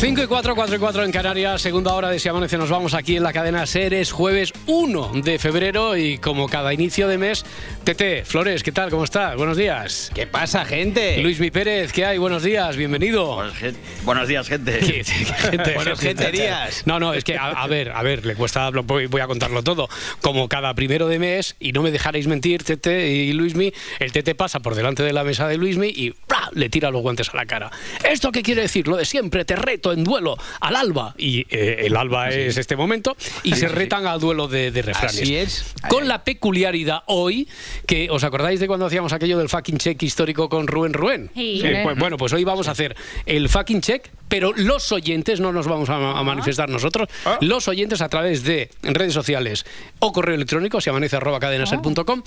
5 y 4, 4 y 4 en Canarias, segunda hora de Si Amanece. Nos vamos aquí en la cadena Seres, jueves 1 de febrero y como cada inicio de mes, Tete, Flores, ¿qué tal? ¿Cómo estás? Buenos días. ¿Qué pasa, gente? Luis Mi Pérez, ¿qué hay? Buenos días, bienvenido. Buenos, gen- buenos días, gente. ¿Qué- qué gente, Buenos gente, genterías. No, no, es que, a, a ver, a ver, le cuesta, voy, a contarlo todo. Como cada primero de mes, y no me dejaréis mentir, Tete y Luismi, el Tete pasa por delante de la mesa de Luismi y ¡pra! le tira los guantes a la cara. ¿Esto qué quiere decir? Lo de siempre, te reto en duelo al alba. Y eh, el alba es este momento, y se retan al duelo de, de refranes. Así es. Con la peculiaridad hoy, que os acordáis de cuando hacíamos aquello del fucking check histórico con Rubén Rubén. Sí. Eh, pues, bueno, pues hoy vamos a hacer el fucking check, pero los oyentes, no nos vamos a, a manifestar nosotros, los oyentes a través de redes sociales o correo electrónico, si amanece arroba cadenaser.com,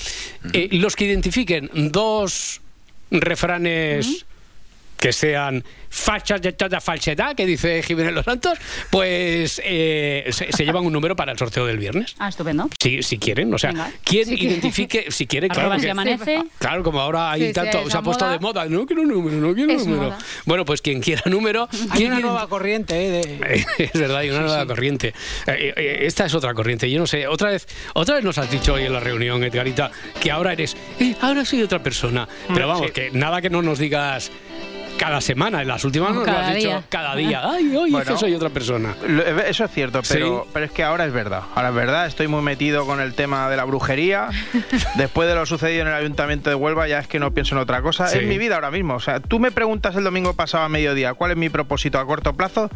eh, los que identifiquen dos refranes que sean fachas de toda falsedad, que dice Jiménez Los Santos, pues eh, se, se llevan un número para el sorteo del viernes. Ah, estupendo. Si, si quieren, o sea, Venga. quien Si identifique, si quiere, claro. Si amanece. Claro, como ahora hay Sí, tanto, se ha puesto moda. de moda, no quiero número, no quiero Es número. moda. Bueno, pues quien quiera número, Hay ¿quién una ident- nueva corriente, ¿eh? de- es verdad, hay una nueva corriente. Eh, eh, esta es otra corriente. Yo no sé, otra vez, otra vez nos has dicho hoy en la reunión, Edgarita, que ahora eres, eh, ahora soy otra persona. Mm, Pero vamos, que nada que no nos digas cada semana, en las últimas No, nos lo cada has dicho día. cada día. Ay, hoy es Bueno. que soy otra persona. Lo- Eso es cierto, pero, Sí. pero es que ahora es verdad. Ahora es verdad, estoy muy metido con el tema de la brujería. Después de lo sucedido en el Ayuntamiento de Huelva, ya es que no pienso en otra cosa. Sí. Es mi vida ahora mismo. O sea, tú me preguntas el domingo pasado a mediodía cuál es mi propósito a corto plazo.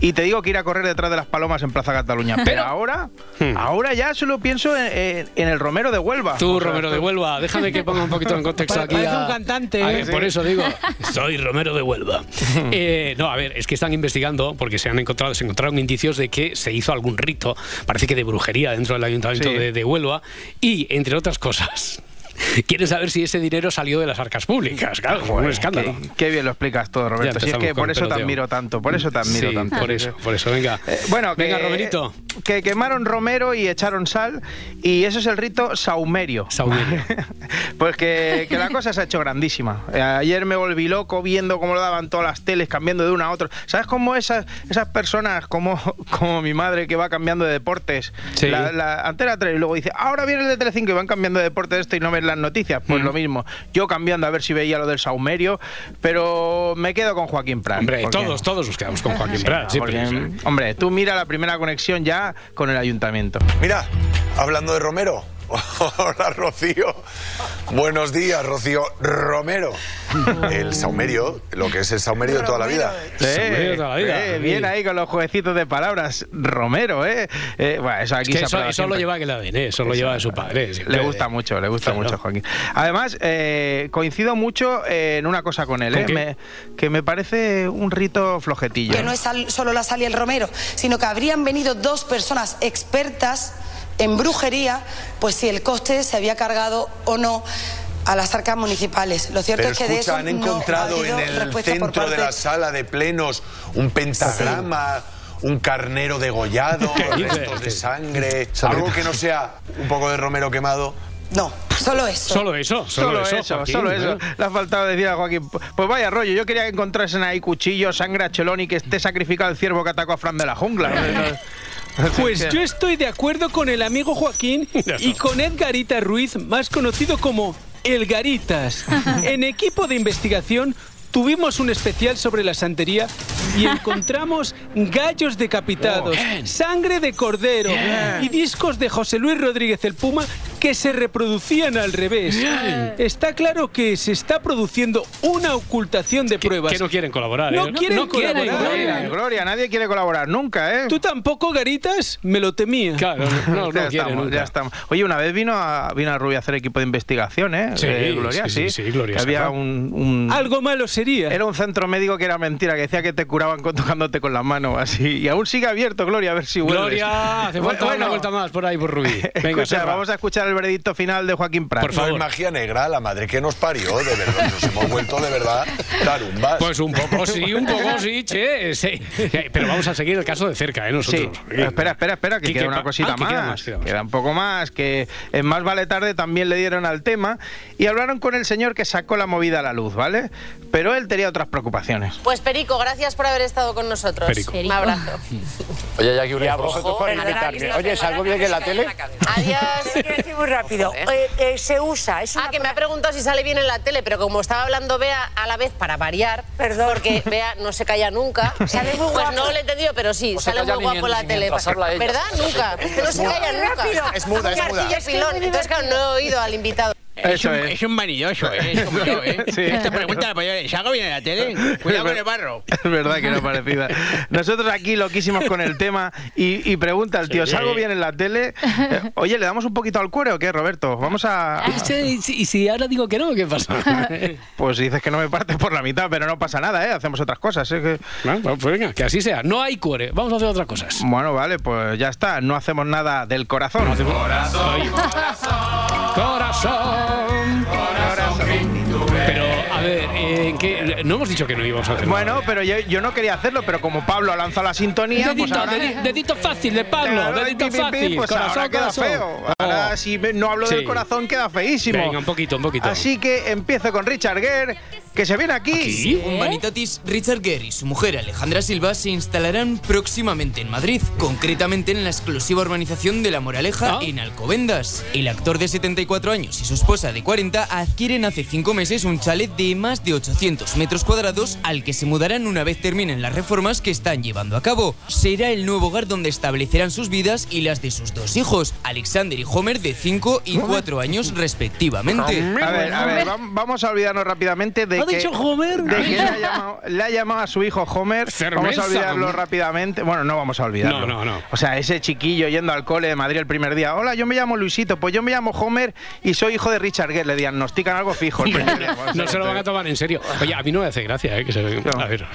Y te digo que ir a correr detrás de las palomas en Plaza Cataluña. Pero ahora, Hmm. ahora ya solo pienso en, en- en el Romero de Huelva. Tú, O sea, Romero de Huelva, déjame que ponga un poquito en contexto aquí. parece a- un cantante, a- ¿eh? Por eso digo, soy Romero de Huelva. Eh, no, a ver, es que están investigando porque se han encontrado, se encontraron indicios de que se hizo algún rito, parece que de brujería dentro del ayuntamiento Sí. de, de Huelva y entre otras cosas. Quieren saber si ese dinero salió de las arcas públicas. Claro, fue un escándalo. Qué, qué bien lo explicas todo, Roberto. Si es que por eso te admiro tanto, por eso te admiro Sí, tanto. por eso, por eso, venga. Eh, bueno, que, venga, Romerito. Que quemaron romero y echaron sal, y eso es el rito saumerio. Saumerio. pues que, que la cosa se ha hecho grandísima. Eh, ayer me volví loco viendo cómo lo daban todas las teles, cambiando de una a otra. ¿Sabes cómo esas, esas personas, como, como mi madre que va cambiando de deportes? Sí. La, la Antena 3 y luego dice, ahora viene el de Telecinco y van cambiando de deporte de esto y no ven las noticias. Pues Mm. lo mismo. Yo cambiando a ver si veía lo del saumerio, pero me quedo con Joaquín Prat. Hombre, porque- todos, todos nos quedamos con Joaquín Sí, Prat. siempre. porque, hombre, tú mira la primera conexión ya con el ayuntamiento. Mira, hablando de Romero. Hola, Rocío. Buenos días, Rocío Romero. El saumerio, lo que es el saumerio de toda la vida. Toda la vida. eh, bien ahí con los jueguecitos de palabras. Romero, ¿eh? Eh, bueno, eso aquí Es que se eso, eso lo lleva en el ADN, eso lo lleva de su padre. siempre. Le gusta mucho, le gusta Claro. mucho, Joaquín. Además, eh, coincido mucho en una cosa con él, ¿Con ¿eh? Me- que me parece un rito flojetillo. que no es solo la sal y el romero, sino que habrían venido dos personas expertas en brujería, pues si el coste se había cargado o no a las arcas municipales. Lo cierto Pero es que de eso han no ha encontrado habido en el respuesta por centro de parte- la sala de plenos un pentagrama, un carnero degollado, restos de sangre, algo que no sea un poco de romero quemado. No, solo eso. Solo eso, solo, Solo eso, Joaquín, solo ¿eh? eso. Le ha faltado decir a Joaquín. Pues vaya rollo, yo quería que encontrasen ahí cuchillos, sangre a Chelón y que esté sacrificado el ciervo que atacó a Fran de la jungla. Pues yo estoy de acuerdo con el amigo Joaquín y con Edgarita Ruiz, más conocido como El Garitas. En equipo de investigación tuvimos un especial sobre la santería y encontramos gallos decapitados, sangre de cordero y discos de José Luis Rodríguez el Puma que se reproducían al revés. Está claro que se está produciendo una ocultación de pruebas. que no quieren colaborar. No ¿eh? quieren quieren, colaborar. Gloria, Gloria, nadie quiere colaborar nunca, ¿eh? ¿Tú tampoco, Garitas? Me lo temía. Claro, no, no, ya, estamos, nunca. ya estamos. Oye, una vez vino a, vino a Rubia a hacer equipo de investigación, ¿eh? Sí, Eh, Gloria, sí, sí. sí, sí, Gloria había un- Algo malo sería. Era un centro médico que era mentira, que decía que te curaban tocándote con la mano, así. Y aún sigue abierto, Gloria, a ver si vuelves. Gloria, hace falta Bueno, una vuelta más por ahí por Rubí. Venga, Escucha, vamos a escuchar el veredicto final de Joaquín Prat. Por favor. magia negra, la madre que nos parió, de verdad. Nos hemos vuelto de verdad tarumbas. Pues un poco sí, un poco sí, che. sí. Pero vamos a seguir el caso de cerca, ¿eh? Nosotros. Sí. Espera, espera, espera, que ¿Qué- queda una cosita ah, que más. queda más, queda más. Queda un poco más, que en Más Vale Tarde también le dieron al tema y hablaron con el señor que sacó la movida a la luz, ¿vale? Pero él tenía otras preocupaciones. Pues Perico, gracias por haber estado con nosotros. Perico. Un abrazo. Oye, Jackie, un a vosotros por invitarme. Oye, ¿salgo bien en la tele? Adiós. Quiero decir muy rápido. Eh, eh, se usa, es una Ah, que me ha preguntado si sale bien en la tele, pero como estaba hablando Bea a la vez para variar, Perdón. porque Bea no se calla nunca. Sale muy Pues guapo. no lo he entendido, pero sí, No se sale muy guapo en- la tele. ¿Verdad? Nunca. Es que no se calla Muy nunca. rápido. Es muda, es Un muda. que Entonces, claro, no he oído al invitado. Eso es. un vanidoso, ¿eh? Es como yo, ¿eh? Sí. Te pregunta, pues, ¿salgo bien en la tele? Cuidado con el barro. Es verdad que no parecida. Nosotros aquí loquísimos con el tema y, y pregunta el tío, ¿salgo bien en la tele? Eh, oye, ¿le damos un poquito al cuero o qué, Roberto? Vamos a... ¿Y si- y si- si ahora digo que no, ¿qué pasa? Pues dices que no me partes por la mitad, pero no pasa nada, ¿eh? Hacemos otras cosas. ¿eh? Que- Bueno, pues venga, que así sea. No hay cuore. Vamos a hacer otras cosas. Bueno, vale, pues ya está. No hacemos nada del corazón. Ay. Corazón. Pero, a ver, eh, ¿en qué? no hemos dicho que no íbamos a hacer Bueno, nada. pero yo, yo no quería hacerlo, pero como Pablo ha lanzado la sintonía, pues Dedito, ahora... dedi- dedito fácil de Pablo, Claro, dedito pi, pi, pi, fácil. Pues corazón, ahora queda corazón. feo. Ahora Oh. si no hablo del corazón queda feísimo. Venga, un poquito, un poquito. Así que empiezo con Richard Gere, que se viene aquí. ¿Aquí? Un Vanitatis, Richard Gere y su mujer Alejandra Silva se instalarán próximamente en Madrid, concretamente en la exclusiva urbanización de La Moraleja Ah. en Alcobendas. El actor de 74 años y su esposa de 40 adquieren hace 5 meses un chalet de más de 800 metros cuadrados al que se mudarán una vez terminen las reformas que están llevando a cabo. Será el nuevo hogar donde establecerán sus vidas y las de sus dos hijos, Alexander y Homer de 5 y 4 años respectivamente. A ver, a ver, vam- vamos a olvidarnos rápidamente de ¿Ha que, dicho Homer? de que le, ha llamado, le ha llamado a su hijo Homer. Cerveza, vamos a olvidarlo rápidamente. Bueno, no vamos a olvidarlo. No, no, no. O sea, ese chiquillo yendo al cole de Madrid el primer día. Hola, yo me llamo Luisito. Pues yo me llamo Homer y soy hijo de Richard Gere. Le diagnostican algo fijo. el primer día. No se lo van a tomar en serio. Oye, a mí no me hace gracia, ¿eh? Que se... A ver,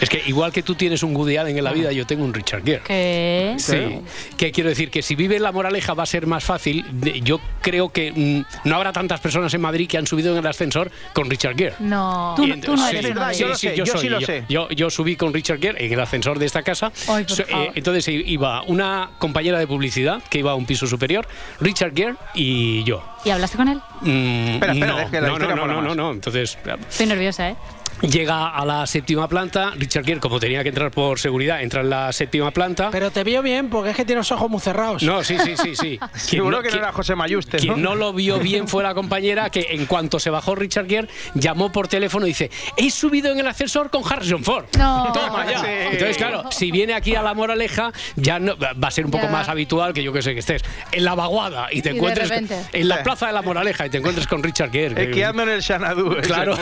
es que igual que tú tienes un Woody Allen en la vida, yo tengo un Richard Gere. ¿Qué? Sí, que quiero decir que si vive en La Moraleja va a ser más fácil. Yo creo que mm, no habrá tantas personas en Madrid que han subido en el ascensor con Richard Gere. No. Tú, no- tú no sí, eres Es verdad, de yo sé, yo soy, sí lo yo, sé. Yo, yo subí con Richard Gere en el ascensor de esta casa. Ay, So- eh, favor. entonces iba una compañera de publicidad que iba a un piso superior, Richard Gere y yo. ¿Y hablaste con él? Mm, Espera, espera, no, es que la no, no, no, no, más. no. Entonces Estoy nerviosa, ¿eh? Llega a la séptima planta. Richard Gere, como tenía que entrar por seguridad, entra en la séptima planta. Pero te veo bien porque es que tienes los ojos muy cerrados. No, sí, sí, sí, sí. Seguro que no era José Mayuste, ¿no? Quien no lo vio bien fue la compañera que en cuanto se bajó Richard Gere llamó por teléfono y dice he subido en el ascensor con Harrison Ford. No. Toma ya. Sí. Entonces claro, si viene aquí a la Moraleja ya no, va a ser un poco Ya. más habitual que yo que sé que estés en la vaguada y te Y encuentres en la plaza de la Moraleja y te encuentres con Richard Gere. que- Esquiando en el Xanadu. Claro,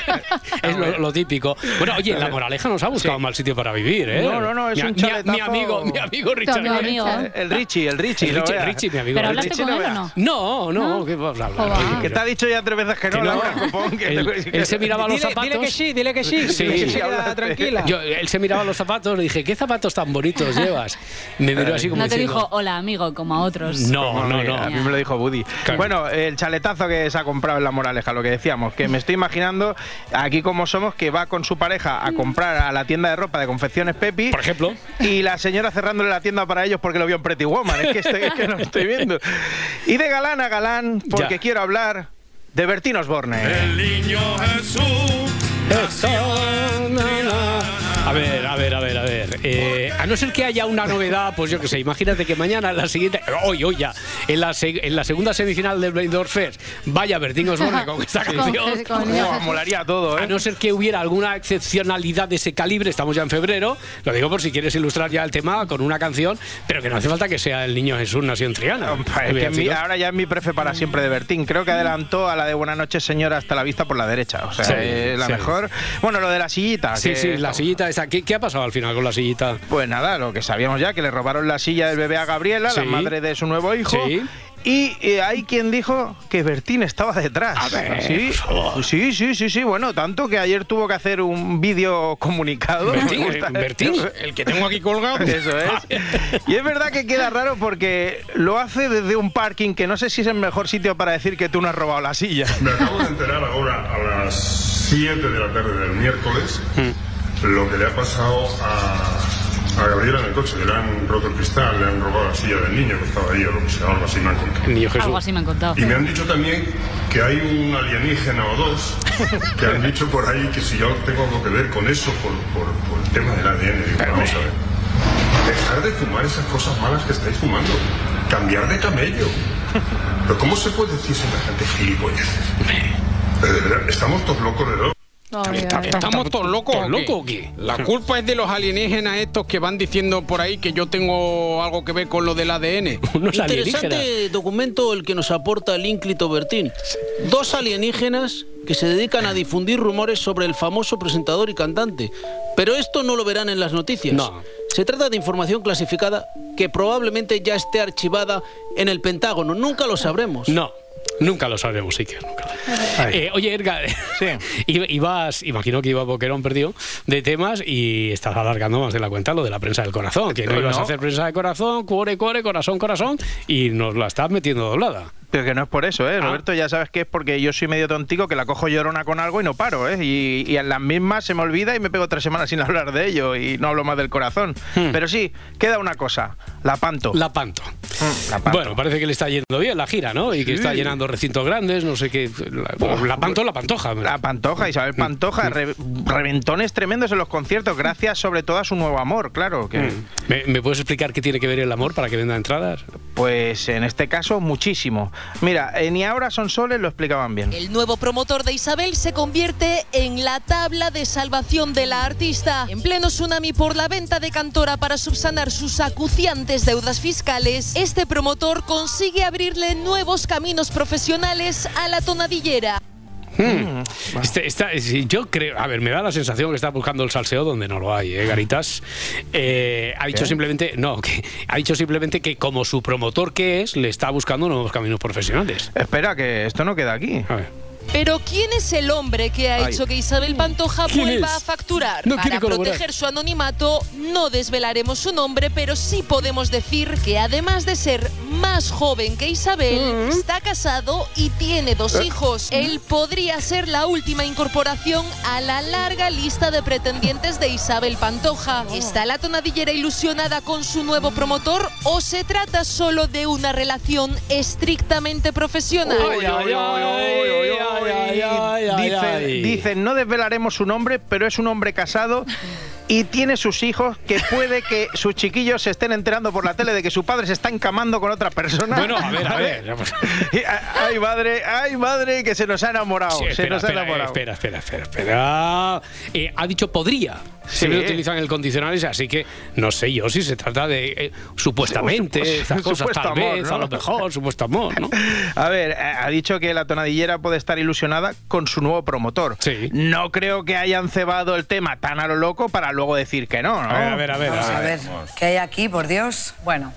es lo, lo típico. Bueno, oye, la Moraleja nos ha buscado un mal sitio para vivir, ¿eh? No, no, no, es mi, un chaletazo. mi amigo, mi amigo Richard amigo. El Richie, el Richie. El no Richie, mi amigo. ¿Pero El hablaste Richie. con él o veas. no? No, no. Joder. Que te ha dicho ya tres veces que no, Que. Laura Copón, que Él, te- él se miraba los Dile, zapatos. dile que sí, dile que sí. Sí. que se Sí, tranquila. Yo- él se miraba los zapatos, le dije, ¿qué zapatos tan bonitos llevas? Me miró así como No te diciendo, dijo hola amigo como a otros. No, no, no. A mí me lo dijo Buddy. Bueno, el chaletazo que se ha comprado en La Moraleja, lo que decíamos, que me estoy imaginando aquí como somos, que va con su pareja a comprar a la tienda de ropa de confecciones Pepi. Por ejemplo. Y la señora cerrándole la tienda para ellos porque lo vio en Pretty Woman. Es que, estoy- es que no estoy viendo. Y de galán a galán, porque Ya. quiero hablar de Bertín Osborne. Ver, a ver, a ver, a ver. Eh, a no ser que haya una novedad, pues yo qué sé, imagínate que mañana en la siguiente, hoy, hoy ya, en la, en la segunda semifinal del Blade Fest vaya Bertín Osborne con esta canción. Con- molaría todo, A ¿eh? no ser que hubiera alguna excepcionalidad de ese calibre, estamos ya en febrero, lo digo por si quieres ilustrar ya el tema con una canción, pero que no hace falta que sea el niño Jesús nació en Triana. Es que mi- ahora ya es mi prefe para siempre de Bertín. Creo que adelantó a la de Buenas noches, señora, hasta la vista por la derecha. O sea, Sí, es la sí. mejor. Bueno, lo de la sillita. Sí, que- sí, la sillita esa. ¿Qué, qué ha pasado al final con la sillita? Pues nada, lo que sabíamos ya, que le robaron la silla del bebé a Gabriela, la madre de su nuevo hijo. Sí. y eh, hay quien dijo que Bertín estaba detrás. A ver, sí, sí, sí, sí, sí, bueno, tanto que ayer tuvo que hacer un vídeo comunicado. Bertín, eh, Bertín, El que tengo aquí colgado. Eso es. Y es verdad que queda raro porque lo hace desde un parking que no sé si es el mejor sitio para decir que tú no has robado la silla. Me acabo de enterar ahora a las 7 de la tarde del miércoles lo que le ha pasado a, a Gabriela en el coche. Le han roto el cristal, le han robado la silla del niño que estaba ahí o lo que sea, algo así me han contado. El niño Algo así me han contado. Y me han dicho también que hay un alienígena o dos que han dicho por ahí que si yo tengo algo que ver con eso, por, por- por el tema del ADN. Digo, vamos a ver. Dejar de fumar esas cosas malas que estáis fumando. Cambiar de camello. Pero ¿cómo se puede decir semejante gilipolleces? Pero de verdad, estamos todos locos de ¿Estamos todos locos ¿Todos locos o qué? La culpa es de los alienígenas estos que van diciendo por ahí que yo tengo algo que ver con lo del ADN. Unos Interesante documento el que nos aporta el ínclito Bertín. Dos alienígenas que se dedican a difundir rumores sobre el famoso presentador y cantante. Pero esto no lo verán en las noticias. No. Se trata de información clasificada que probablemente ya esté archivada en el Pentágono. Nunca lo sabremos. No. Nunca lo sabremos, sí que nunca. Eh, oye, Edgar, iba- ibas, imagino que iba Boquerón perdido de temas y estás alargando más de la cuenta lo de la prensa del corazón, que no No. ibas a hacer prensa de corazón, cuore, cuore, corazón, corazón, y nos la estás metiendo doblada. Pero que no es por eso, Ah. ¿eh? Roberto, ya sabes que es porque yo soy medio tontico, que la cojo llorona con algo y no paro, ¿eh? Y, y en las mismas se me olvida y me pego tres semanas sin hablar de ello y no hablo más del corazón. Pero sí, queda una cosa, la panto. Hmm. La panto. La panto. Bueno, parece que le está yendo bien la gira, ¿no? Y que está llenando recintos grandes, no sé qué. La, la panto, la pantoja. La Pantoja, Isabel Pantoja, re- reventones tremendos en los conciertos, gracias sobre todo a su nuevo amor, claro. Que. ¿Me, me puedes explicar qué tiene que ver el amor para que venda entradas? Pues en este caso, muchísimo. Mira, eh, ni ahora son soles lo explicaban bien. El nuevo promotor de Isabel se convierte en la tabla de salvación de la artista. En pleno tsunami por la venta de Cantora para subsanar sus acuciantes deudas fiscales, este promotor consigue abrirle nuevos caminos profesionales a la tonadillera. Hmm. Este- esta- yo creo, a ver, me da la sensación que está buscando el salseo donde no lo hay, ¿eh, Garitas? Eh, ha dicho ¿Qué? simplemente, no, que ha dicho simplemente que como su promotor que es, le está buscando nuevos caminos profesionales. Espera, que esto no queda aquí. A ver. Pero ¿quién es el hombre que ha Ay. hecho que Isabel Pantoja ¿Quién vuelva a facturar? No Para proteger su anonimato, no desvelaremos su nombre, pero sí podemos decir que además de ser más joven que Isabel, está casado y tiene dos Eh. hijos. Él podría ser la última incorporación a la larga lista de pretendientes de Isabel Pantoja. ¿Está la tonadillera ilusionada con su nuevo promotor o se trata solo de una relación estrictamente profesional? Ay, ay, ay, ay, ay, dicen, no desvelaremos su nombre, pero es un hombre casado y tiene sus hijos que puede que sus chiquillos se estén enterando por la tele de que su padre se está encamando con otra persona. Bueno, a ver, a ver. Ay, madre, ay, madre, que se nos ha enamorado. Sí, se espera, nos ha espera, enamorado. espera, espera, espera, espera. Eh, ha dicho podría. Sí. Siempre utilizan el condicional ese, así que no sé yo si se trata de eh, supuestamente, cosas, supuesto tal amor, vez, ¿no? a lo mejor, supuesto amor, ¿no? A ver, eh, ha dicho que la tonadillera puede estar ilusionada con su nuevo promotor. Sí. No creo que hayan cebado el tema tan a lo loco para luego decir que no, ¿no? A ver, a ver, a ver. Vamos a ver, ¿qué hay aquí, por Dios? Bueno,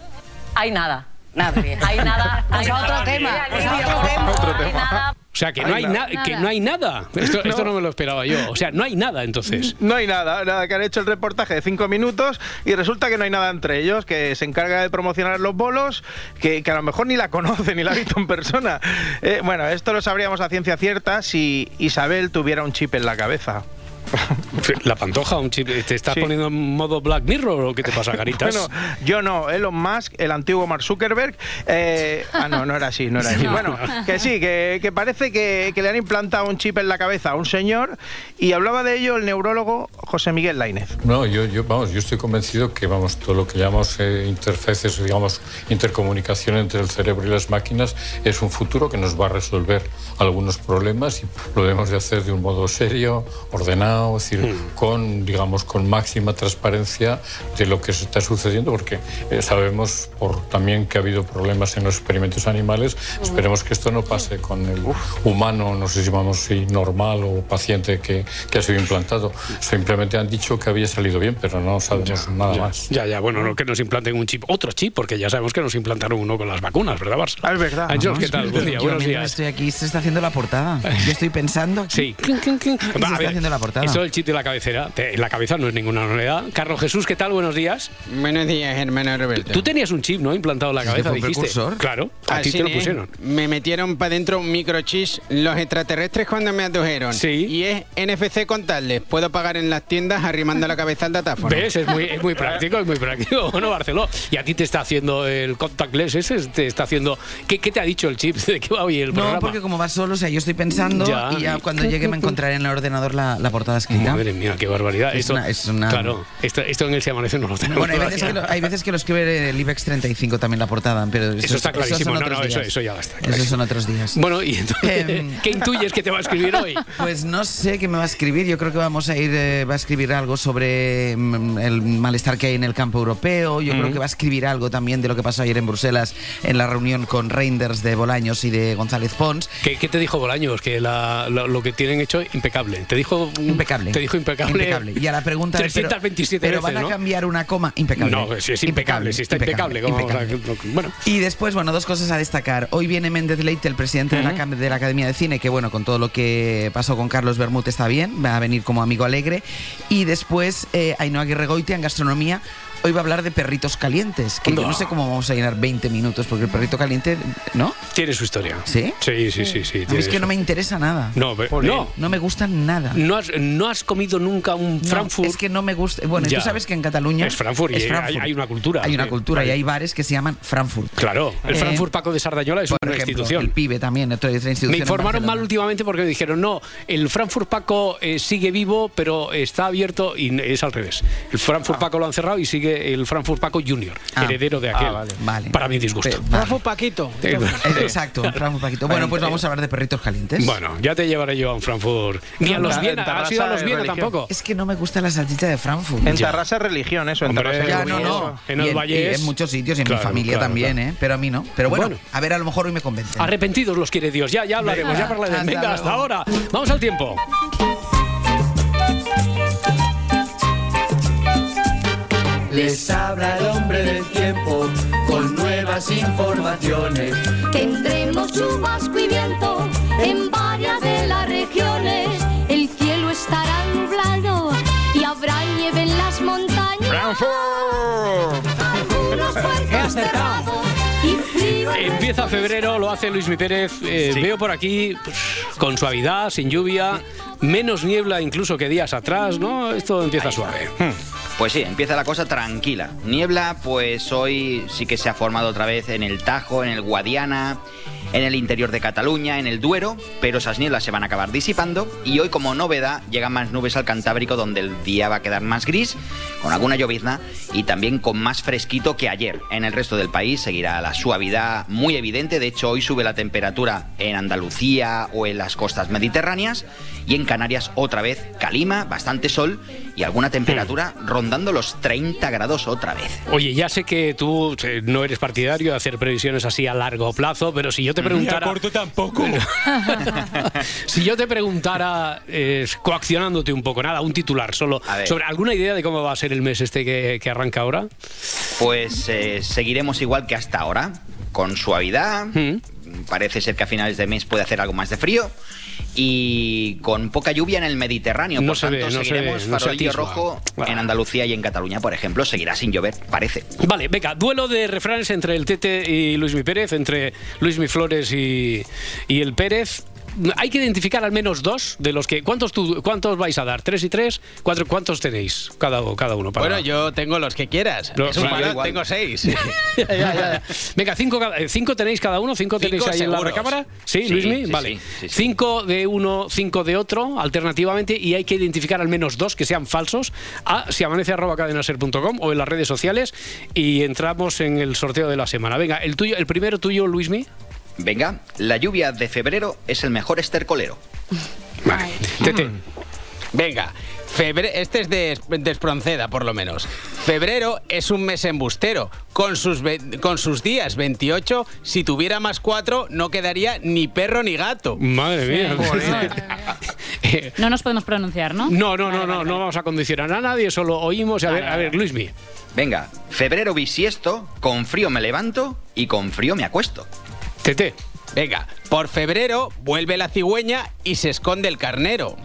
hay nada. Nada. Hay nada. Pues hay a otro nada. tema, pues a otro tema. Otro hay tema. nada. O sea, que no hay, nada. na- que no hay nada. Esto, esto no me lo esperaba yo. O sea, no hay nada entonces. No hay nada, nada, que han hecho el reportaje de cinco minutos y resulta que no hay nada entre ellos, que se encarga de promocionar los bolos, que, que a lo mejor ni la conoce ni la ha visto en persona. Eh, bueno, esto lo sabríamos a ciencia cierta si Isabel tuviera un chip en la cabeza. La pantoja, un chip. ¿Te estás Sí. poniendo en modo Black Mirror o qué te pasa, Garitas? Bueno, yo no, Elon Musk, el antiguo Mark Zuckerberg. eh, ah, no, no era así, no era así. No. Bueno, que sí, que, que parece que, que le han implantado un chip en la cabeza a un señor y hablaba de ello el neurólogo José Miguel Lainez. No, yo, yo, vamos, yo estoy convencido que vamos, todo lo que llamamos eh, interfaces, digamos, intercomunicación entre el cerebro y las máquinas es un futuro que nos va a resolver algunos problemas y lo debemos de hacer de un modo serio, ordenado determinado, es decir, con, digamos, con máxima transparencia de lo que se está sucediendo, porque eh, sabemos por también que ha habido problemas en los experimentos animales. Esperemos que esto no pase con el humano, no sé si llamamos si normal o paciente que, que ha sido implantado. Simplemente han dicho que había salido bien, pero no sabemos nada ya, más. Ya, ya, bueno, no que nos implanten un chip, otro chip, porque ya sabemos que nos implantaron uno con las vacunas, ¿verdad, Barça? Ah, es verdad. ¿qué tal? Buen día, buenos días. Estoy aquí, se está haciendo la portada. Yo estoy pensando. Sí. Y se Va, a está haciendo la portada. Eso del chip de la cabecera, te- la cabeza no es ninguna novedad. Carlos Jesús, ¿qué tal? Buenos días. Buenos días, hermano Roberto. Tú tenías un chip, ¿no? Implantado en la Sí, cabeza, con dijiste. precursor. Claro, a ti te lo es. pusieron. Me metieron para dentro un microchip los extraterrestres cuando me adujeron. Sí. Y es NFC contable. Puedo pagar en las tiendas arrimando la cabeza al datáfono. ¿Ves? Es muy, es muy práctico, es muy práctico. Bueno, Barceló, y a ti te está haciendo el contactless ese, te está haciendo... ¿Qué, qué te ha dicho el chip? ¿De qué va hoy el programa? No, porque como va solo, o sea, yo estoy pensando Ya. y ya cuando llegue me encontraré en el ordenador la, la portada escrita. Madre mía, qué barbaridad. Es esto, una- es una- Claro, esto, esto en el Se Amanece no lo tenemos Bueno, hay veces, que lo, hay veces que lo escribe el IBEX 35 también la portada, pero Eso está esos clarísimo. son No, no, eso, eso ya está. Esos son otros días. Bueno, y entonces, Em, ¿qué intuyes que te va a escribir hoy? Pues no sé qué me va a escribir. Yo creo que vamos a ir, eh, va a escribir algo sobre mm, el malestar que hay en el campo europeo. Yo creo que va a escribir algo también de lo que pasó ayer en Bruselas en la reunión con Reinders de Bolaños y de González Pons. ¿Qué, qué te dijo Bolaños? Que la- lo que tienen hecho impecable. Te dijo impecable. Te dijo impecable. Impecable. Y a la pregunta es, pero- 327 pero, veces, van a ¿no? cambiar una coma impecable. No, si es impecable, si está impecable. ¿cómo vamos a- bueno, Y después, bueno, dos cosas a destacar. Hoy viene Méndez Leite, el presidente de, la, de la Academia de Cine, que bueno, con todo lo que pasó con Carlos Bermúdez está bien, va a venir como amigo alegre. Y después, eh, Ainhoa Aguirre Goitia en gastronomía. Hoy va a hablar de perritos calientes, que yo no sé cómo vamos a llenar 20 minutos, porque el perrito caliente, ¿no? tiene su historia. ¿Sí? Sí, sí, sí. sí es que no me interesa nada. No, no. No me gustan nada. ¿No has, no has comido nunca un No, Frankfurt? es que no me gusta. Bueno, Ya. tú sabes que en Cataluña. Es Frankfurt y hay- hay una cultura. Hay una cultura y hay bares que se llaman Frankfurt. Claro, el Eh, Frankfurt Paco de Sardañola es por una ejemplo, institución. El pibe también, otra otra institución. Me informaron mal últimamente porque me dijeron, no, el Frankfurt Paco eh, sigue vivo, pero está abierto y es al revés. El Frankfurt Paco lo han cerrado y sigue el Frankfurt Paco Junior, Ah. heredero de aquel. Ah, vale. Para mi disgusto. Pe- vale. Rafa Paquito. Eh, Exacto, Frankfurt Paquito. Bueno, pues vamos a hablar de perritos calientes. Bueno, ya te llevaré yo a un Frankfurt. Ni a los En Viena, ¿has ido a los Viena tampoco? Es que no me gusta la salchicha de Frankfurt. En. Tarrasa es religión, eso. En Hombre, Tarrasa es Ya, no, religión. no. En Y el Valle en muchos sitios y en Claro, mi familia claro, también, claro. ¿eh? Pero a mí no. Pero bueno, Bueno. a ver, a lo mejor hoy me convencen. Arrepentidos los quiere Dios. Ya, ya hablaremos, Venga, ya hablaremos. Venga, hasta ahora. Vamos al tiempo. Les habla el hombre del tiempo con nuevas informaciones. Tendremos chubasco y viento en varias de las regiones. El cielo estará nublado y habrá nieve en las montañas. Algunos puertos cerrados Empieza febrero, lo hace Luis Mi Pérez. Eh, Veo por aquí pues, con suavidad, sin lluvia, menos niebla incluso que días atrás, ¿no? Esto empieza suave. Pues sí, empieza la cosa tranquila. Niebla, pues hoy sí que se ha formado otra vez en el Tajo, en el Guadiana, en el interior de Cataluña, en el Duero, pero esas nieblas se van a acabar disipando y hoy como novedad llegan más nubes al Cantábrico donde el día va a quedar más gris, con alguna llovizna y también con más fresquito que ayer. En el resto del país seguirá la suavidad muy evidente, de hecho hoy sube la temperatura en Andalucía o en las costas mediterráneas y en Canarias otra vez calima, bastante sol y alguna temperatura rondando los 30 grados otra vez. Oye, ya sé que tú eh, no eres partidario de hacer previsiones así a largo plazo, pero si yo te preguntara... tampoco. si yo te preguntara, eh, coaccionándote un poco, nada, un titular solo, sobre alguna idea de cómo va a ser el mes este que, que arranca ahora. Pues eh, seguiremos igual que hasta ahora, con suavidad. Parece ser que a finales de mes puede hacer algo más de frío. Y con poca lluvia en el Mediterráneo. No por se tanto, ve, no se seguiremos ve, no se farolillo atisba. rojo en Andalucía y en Cataluña, por ejemplo. Seguirá sin llover, parece. Vale, venga, duelo de refranes entre el Tete y Luis Mi Pérez, entre Luis Mi Flores y, y el Pérez. Hay que identificar al menos dos de los que. ¿Cuántos, tú- cuántos vais a dar? ¿Tres y tres? ¿Cuatro? ¿Cuántos tenéis cada, cada uno? Para... Bueno, yo tengo los que quieras. No, Es un tengo seis. Ya, ya, ya. Venga, cinco, eh, cinco tenéis cada uno, cinco, tenéis Cinco ahí en la seguros. recámara. Sí, Sí, Luismi, sí, vale. sí. Cinco de uno, cinco de otro, alternativamente, y hay que identificar al menos dos que sean falsos a si amanece arroba cadenaser.com o en las redes sociales y entramos en el sorteo de la semana. Venga, el tuyo, el primero tuyo, Luismi. Venga, la lluvia de febrero es el mejor estercolero. Vale. Tete. Venga, febre- este es de, de Espronceda, por lo menos. Febrero es un mes embustero. Con sus, ve- con sus días 28, si tuviera más 4, no quedaría ni perro ni gato. Madre mía. No nos podemos pronunciar, ¿no? No, no, no, no, no vamos a condicionar a nadie, solo oímos. A ver, a ver, Luismi. Venga, febrero bisiesto, con frío me levanto y con frío me acuesto. Tete. Venga, por febrero vuelve la cigüeña y se esconde el carnero.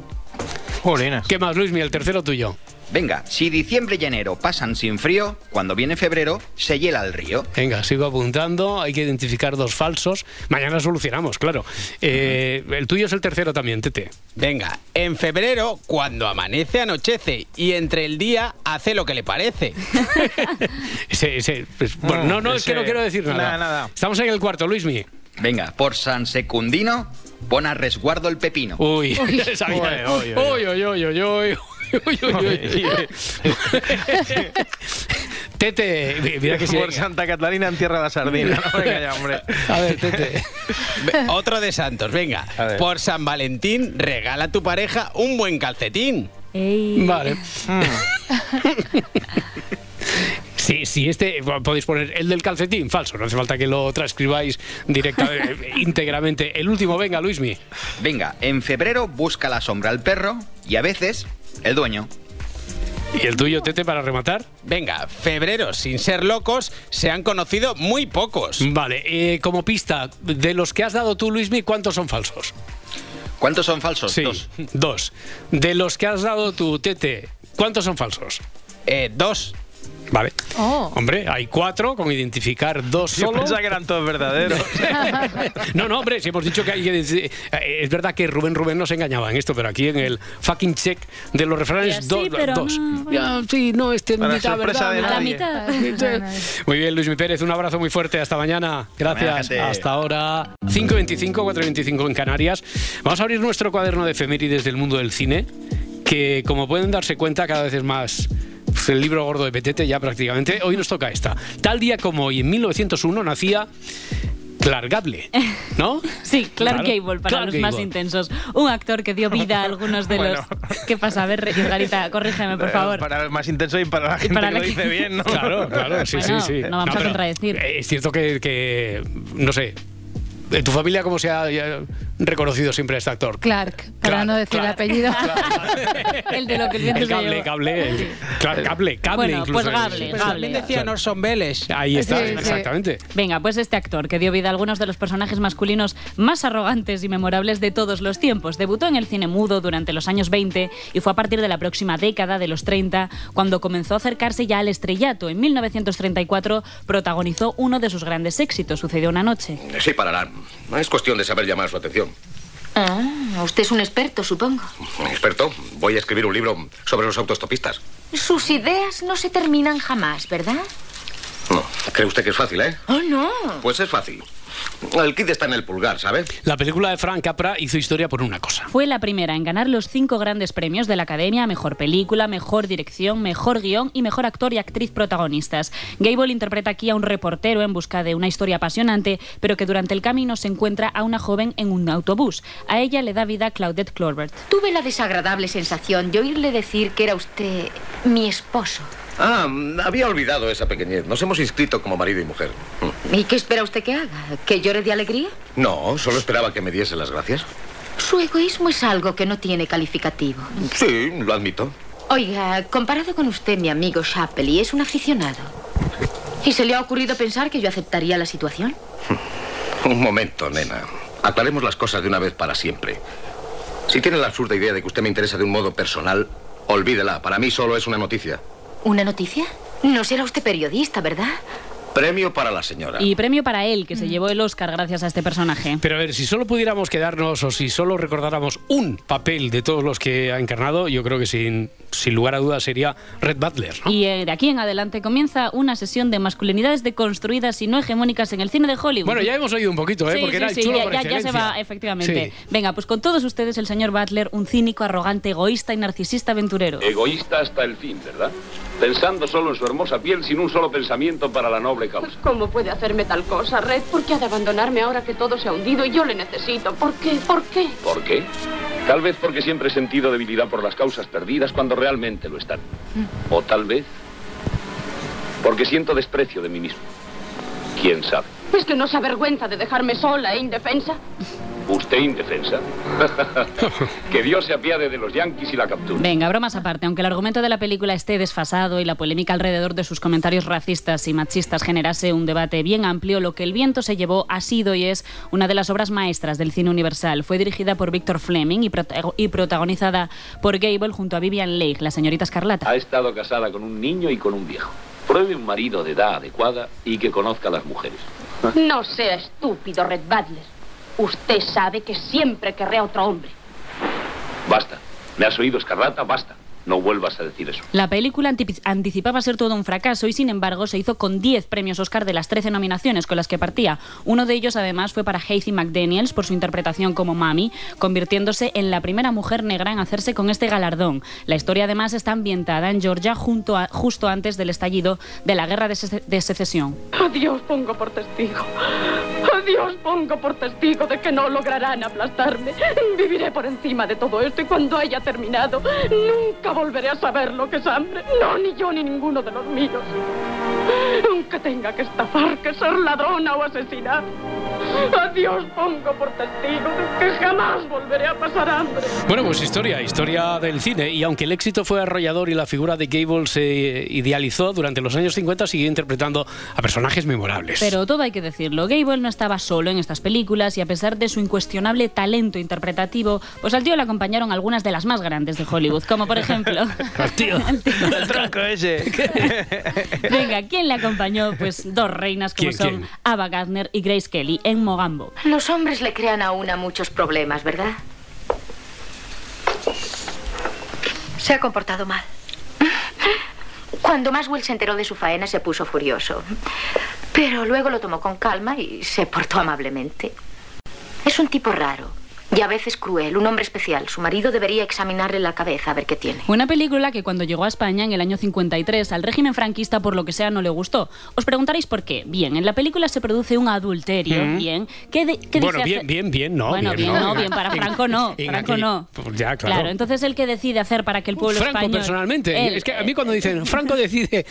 ¿Qué más, Luismi? El tercero tuyo. Venga, si diciembre y enero pasan sin frío, cuando viene febrero se hiela el río. Venga, sigo apuntando. Hay que identificar dos falsos. Mañana solucionamos, claro. Eh, el tuyo es el tercero también, Tete. Venga, en febrero, cuando amanece, anochece y entre el día hace lo que le parece. Ese- ese- pues, bueno, no, no, es que no quiero decir nada. Nada, nada. Estamos en el cuarto, Luismi. Venga, por San Secundino, pon a resguardo el pepino. Uy, sabía. Uy, uy, uy, uy, uy, uy. Uy, uy. Tete, mira que sí. Por Santa Catalina en tierra la sardina. No, venga ya, hombre. A ver, Tete. Otro de Santos, venga. Por San Valentín, regala a tu pareja un buen calcetín. Vale. Sí, sí, este podéis poner el del calcetín, falso, no hace falta que lo transcribáis directamente, íntegramente. El último, venga, Luismi. Venga, en febrero busca la sombra al perro y a veces el dueño. ¿Y el tuyo, Tete, para rematar? Venga, febrero, sin ser locos, se han conocido muy pocos. Vale, eh, como pista, de los que has dado tú, Luismi, ¿cuántos son falsos? ¿Cuántos son falsos? Sí, Dos. dos. De los que has dado tú, Tete, ¿cuántos son falsos? Eh, dos. Vale. Oh. Hombre, hay cuatro con identificar dos Yo solo. pensaba que eran todos verdaderos. No, no, hombre, si hemos dicho que hay que decir- eh, Es verdad que Rubén Rubén nos engañaba en esto, pero aquí en el fucking check de los refranes, sí, dos. pero dos. no, Ya, sí, no, este Para mitad, sorpresa ¿verdad? de A la mitad. Muy bien, Luis Mi Pérez, un abrazo muy fuerte. Hasta mañana. Gracias. Hasta ahora. 5.25, 4.25 en Canarias. Vamos a abrir nuestro cuaderno de efemérides del mundo del cine, que como pueden darse cuenta, cada vez es más el libro gordo de Petete ya prácticamente. Hoy nos toca esta. Tal día como hoy, en 1901, nacía Clark Gable, ¿no? Sí, Clark Claro. Gable, para Clark los más intensos. Un actor que dio vida a algunos de Bueno. los... ¿Qué pasa? A ver, Garita, corrígeme, por favor. Para el más intenso y para la gente para que la lo que- dice bien, ¿no? Claro, claro, sí, Bueno, sí, sí. no vamos a contradecir. eh, Es cierto que, que, no sé, ¿en tu familia cómo se ha reconocido siempre a este actor? Clark, para Clark, no decir el Clark. apellido. el de lo que el viento El se cable, llevó. cable, el- Clark Cable, cable Bueno, incluso. pues es- Gable, es- Gable. También decían Orson Welles. Ahí está, Sí, sí. exactamente. Venga, pues este actor que dio vida a algunos de los personajes masculinos más arrogantes y memorables de todos los tiempos. Debutó en el cine mudo durante los años 20 y fue a partir de la próxima década de los 30 cuando comenzó a acercarse ya al estrellato. En 1934 protagonizó uno de sus grandes éxitos, Sucedió una noche. Sí, pararán. Es cuestión de saber llamar su atención. Ah, usted es un experto, supongo. Experto, voy a escribir un libro sobre los autostopistas. Sus ideas no se terminan jamás, ¿verdad? No, cree usted que es fácil, ¿eh? Oh, no. Pues es fácil. El kit está en el pulgar, ¿sabe? La película de Frank Capra hizo historia por una cosa. Fue la primera en ganar los cinco grandes premios de la Academia, Mejor Película, Mejor Dirección, Mejor Guión y Mejor Actor y Actriz Protagonistas. Gable interpreta aquí a un reportero en busca de una historia apasionante, pero que durante el camino se encuentra a una joven en un autobús. A ella le da vida Claudette Clorbert. Tuve la desagradable sensación de oírle decir que era usted mi esposo. Ah, había olvidado esa pequeñez. Nos hemos inscrito como marido y mujer. ¿Y qué espera usted que haga? ¿Que llore de alegría? No, solo esperaba que me diese las gracias. Su egoísmo es algo que no tiene calificativo. Sí, lo admito. Oiga, comparado con usted, mi amigo Shapley es un aficionado. ¿Y se le ha ocurrido pensar que yo aceptaría la situación? Un momento, nena. Aclaremos las cosas de una vez para siempre. Si tiene la absurda idea de que usted me interesa de un modo personal, olvídela. Para mí solo es una noticia. ¿Una noticia? No será usted periodista, ¿verdad? Premio para la señora. Y premio para él, que se llevó el Oscar gracias a este personaje. Pero a ver, si solo pudiéramos quedarnos o si solo recordáramos un papel de todos los que ha encarnado, yo creo que sin, sin lugar a dudas sería Red Butler. ¿no? Y eh, de aquí en adelante comienza una sesión de masculinidades deconstruidas y no hegemónicas en el cine de Hollywood. Bueno, ya hemos oído un poquito, ¿eh? Sí, porque sí, era el sí, chulo ya, por ya- ya se va, efectivamente. Sí. Venga, pues con todos ustedes el señor Butler, un cínico, arrogante, egoísta y narcisista aventurero. Egoísta hasta el fin, ¿verdad? Pensando solo en su hermosa piel sin un solo pensamiento para la noble causa. ¿Cómo puede hacerme tal cosa, Red? ¿Por qué ha de abandonarme ahora que todo se ha hundido y yo le necesito? ¿Por qué? ¿Por qué? ¿Por qué? Tal vez porque siempre he sentido debilidad por las causas perdidas cuando realmente lo están. O tal vez porque siento desprecio de mí mismo. ¿Quién sabe? ¿Es que no se avergüenza de dejarme sola e indefensa? ¿Usted indefensa? que Dios se apiade de los yanquis y la captura. Venga, bromas aparte, aunque el argumento de la película esté desfasado y la polémica alrededor de sus comentarios racistas y machistas generase un debate bien amplio, lo que el viento se llevó ha sido y es una de las obras maestras del cine universal. Fue dirigida por Victor Fleming y protagonizada por Gable junto a Vivian Leigh, la señorita Escarlata. Ha estado casada con un niño y con un viejo. Pruebe un marido de edad adecuada y que conozca a las mujeres. No sea estúpido, Red Butler. Usted sabe que siempre querré a otro hombre. Basta. ¿Me has oído, Escarlata? Basta. No vuelvas a decir eso. La película anticipaba ser todo un fracaso y sin embargo se hizo con 10 premios Oscar de las 13 nominaciones con las que partía. Uno de ellos además fue para Hazy McDaniels por su interpretación como Mami, convirtiéndose en la primera mujer negra en hacerse con este galardón. La historia además está ambientada en Georgia junto a- justo antes del estallido de la guerra de, sece- de secesión. Adiós pongo por testigo. Adiós pongo por testigo de que no lograrán aplastarme. Viviré por encima de todo esto y cuando haya terminado, nunca volveré a saber lo que es hambre. No, ni yo ni ninguno de los míos. Aunque tenga que estafar, que ser ladrona o asesinar. Adiós pongo por testigo que jamás volveré a pasar hambre. Bueno, pues historia, historia del cine. Y aunque el éxito fue arrollador y la figura de Gable se idealizó, durante los años 50 siguió interpretando a personajes memorables. Pero todo hay que decirlo, Gable no estaba solo en estas películas y a pesar de su incuestionable talento interpretativo, pues al tío le acompañaron algunas de las más grandes de Hollywood, como por ejemplo... Tío. El tronco ese. Venga, ¿quién le acompañó? Pues dos reinas como ¿Quién, son quién? Ava Gardner y Grace Kelly en Mogambo. Los hombres le crean a una muchos problemas, ¿verdad? Se ha comportado mal. Cuando Maswell se enteró de su faena se puso furioso. Pero luego lo tomó con calma y se portó amablemente. Es un tipo raro y a veces cruel, un hombre especial. Su marido debería examinarle la cabeza a ver qué tiene. Una película que cuando llegó a España en el año 53 al régimen franquista por lo que sea no le gustó. Os preguntaréis por qué. Bien, en la película se produce un adulterio. Mm. Bien. ¿Qué, de- qué bueno, dice bien, bien, bien, no. Bueno, bien, no, bien, para En- Franco no, en Franco aquel- no. Pues ya, claro. Claro, entonces el que decide hacer para que el pueblo Franco español... personalmente. Él, es que a mí cuando dicen Franco decide,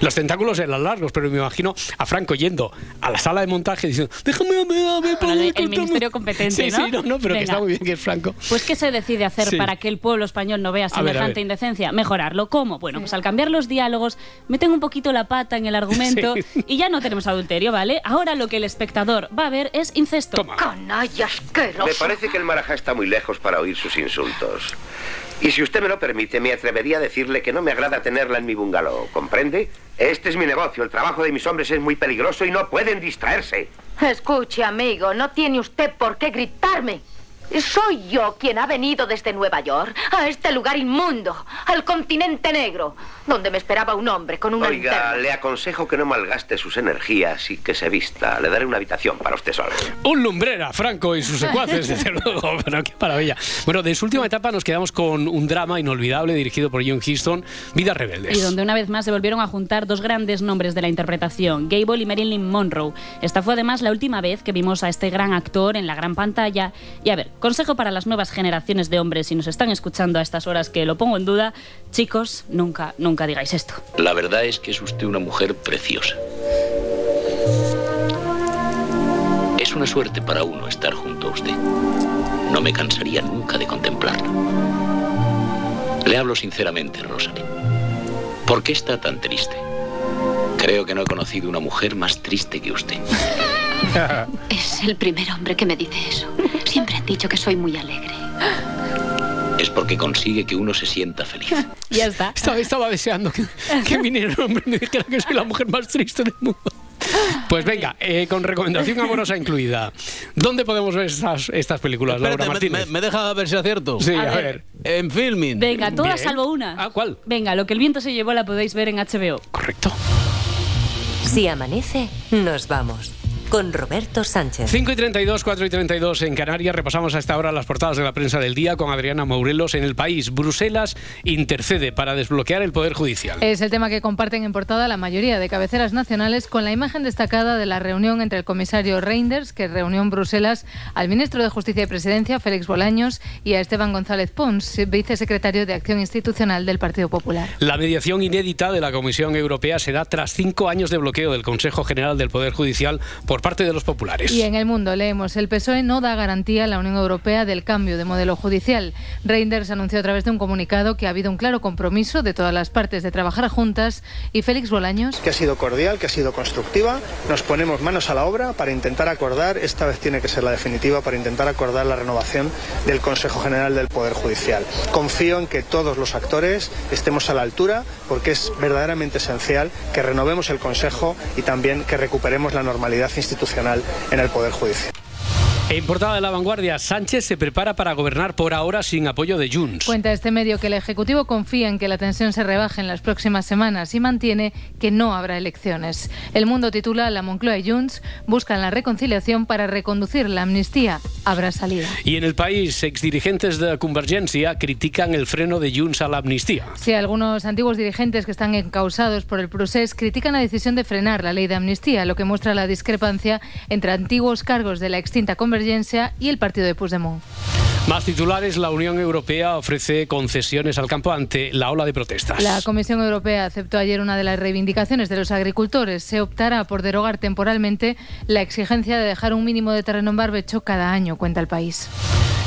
los tentáculos eran largos, pero me imagino a Franco yendo a la sala de montaje diciendo, déjame, dame, Bueno, el- el cortame". ministerio competente, Sí, ¿no? sí, no, no, pero que está muy bien que es Franco. Pues ¿qué se decide hacer Sí. para que el pueblo español no vea semejante indecencia? Mejorarlo. ¿Cómo? Bueno, pues al cambiar los diálogos, meten un poquito la pata en el argumento Sí. y ya no tenemos adulterio, ¿vale? Ahora lo que el espectador va a ver es incesto. Canalla asqueroso. Me parece que el Marajá está muy lejos para oír sus insultos. Y si usted me lo permite, me atrevería a decirle que no me agrada tenerla en mi bungalow, ¿comprende? Este es mi negocio, el trabajo de mis hombres es muy peligroso y no pueden distraerse. Escuche, amigo, no tiene usted por qué gritarme. Soy yo quien ha venido desde Nueva York a este lugar inmundo, al continente negro, donde me esperaba un hombre con una Oiga, linterna. le aconsejo que no malgaste sus energías y que se vista. Le daré una habitación para usted sola. Un lumbrera, Franco y sus secuaces, desde luego. Pero qué maravilla. Bueno, de su última etapa nos quedamos con un drama inolvidable dirigido por John Huston, Vidas Rebeldes. Y donde una vez más se volvieron a juntar dos grandes nombres de la interpretación, Gable y Marilyn Monroe. Esta fue además la última vez que vimos a este gran actor en la gran pantalla. Y a ver, consejo para las nuevas generaciones de hombres, si nos están escuchando a estas horas que lo pongo en duda, chicos, nunca, nunca digáis esto. La verdad es que es usted una mujer preciosa. Es una suerte para uno estar junto a usted. No me cansaría nunca de contemplarla. Le hablo sinceramente, Rosalie. ¿Por qué está tan triste? Creo que no he conocido una mujer más triste que usted. Es el primer hombre que me dice eso. Siempre han dicho que soy muy alegre. Es porque consigue que uno se sienta feliz. Ya está. Estaba, estaba deseando que, que viniera un hombre y me dijera que soy la mujer más triste del mundo. Pues venga, eh, con recomendación amorosa incluida. ¿Dónde podemos ver estas, estas películas, Laura Espérate, Martínez? Me, me deja ver si acierto. Sí, A a, ver. ver. En filming. Venga, todas salvo una. Ah, ¿cuál? Venga, lo que el viento se llevó la podéis ver en HBO. Correcto. Si amanece, nos vamos. Con Roberto Sánchez. 5 y 32, 4 y 32 en Canarias. Repasamos a esta hora las portadas de la prensa del día con Adriana Mourelos en el país. Bruselas intercede para desbloquear el Poder Judicial. Es el tema que comparten en portada la mayoría de cabeceras nacionales con la imagen destacada de la reunión entre el comisario Reinders, que reunió en Bruselas al ministro de Justicia y Presidencia, Félix Bolaños, y a Esteban González Pons, vicesecretario de Acción Institucional del Partido Popular. La mediación inédita de la Comisión Europea se da tras cinco años de bloqueo del Consejo General del Poder Judicial por parte de los populares. Y en el mundo leemos, el PSOE no da garantía a la Unión Europea del cambio de modelo judicial. Reinders anunció a través de un comunicado que ha habido un claro compromiso de todas las partes de trabajar juntas y Félix Bolaños. Que ha sido cordial, que ha sido constructiva. Nos ponemos manos a la obra para intentar acordar, esta vez tiene que ser la definitiva, para intentar acordar la renovación del Consejo General del Poder Judicial. Confío en que todos los actores estemos a la altura porque es verdaderamente esencial que renovemos el Consejo y también que recuperemos la normalidad institucional en el Poder Judicial. En portada de la vanguardia, Sánchez se prepara para gobernar por ahora sin apoyo de Junts. Cuenta este medio que el Ejecutivo confía en que la tensión se rebaje en las próximas semanas y mantiene que no habrá elecciones. El mundo titula La Moncloa y Junts buscan la reconciliación para reconducir la amnistía. Habrá salida. Y en el país, exdirigentes de Convergencia critican el freno de Junts a la amnistía. Sí, algunos antiguos dirigentes que están encausados por el procés critican la decisión de frenar la ley de amnistía, lo que muestra la discrepancia entre antiguos cargos de la extinta Convergencia y el partido de Puigdemont. Más titulares, la Unión Europea ofrece concesiones al campo ante la ola de protestas. La Comisión Europea aceptó ayer una de las reivindicaciones de los agricultores. Se optará por derogar temporalmente la exigencia de dejar un mínimo de terreno en barbecho cada año, cuenta el país.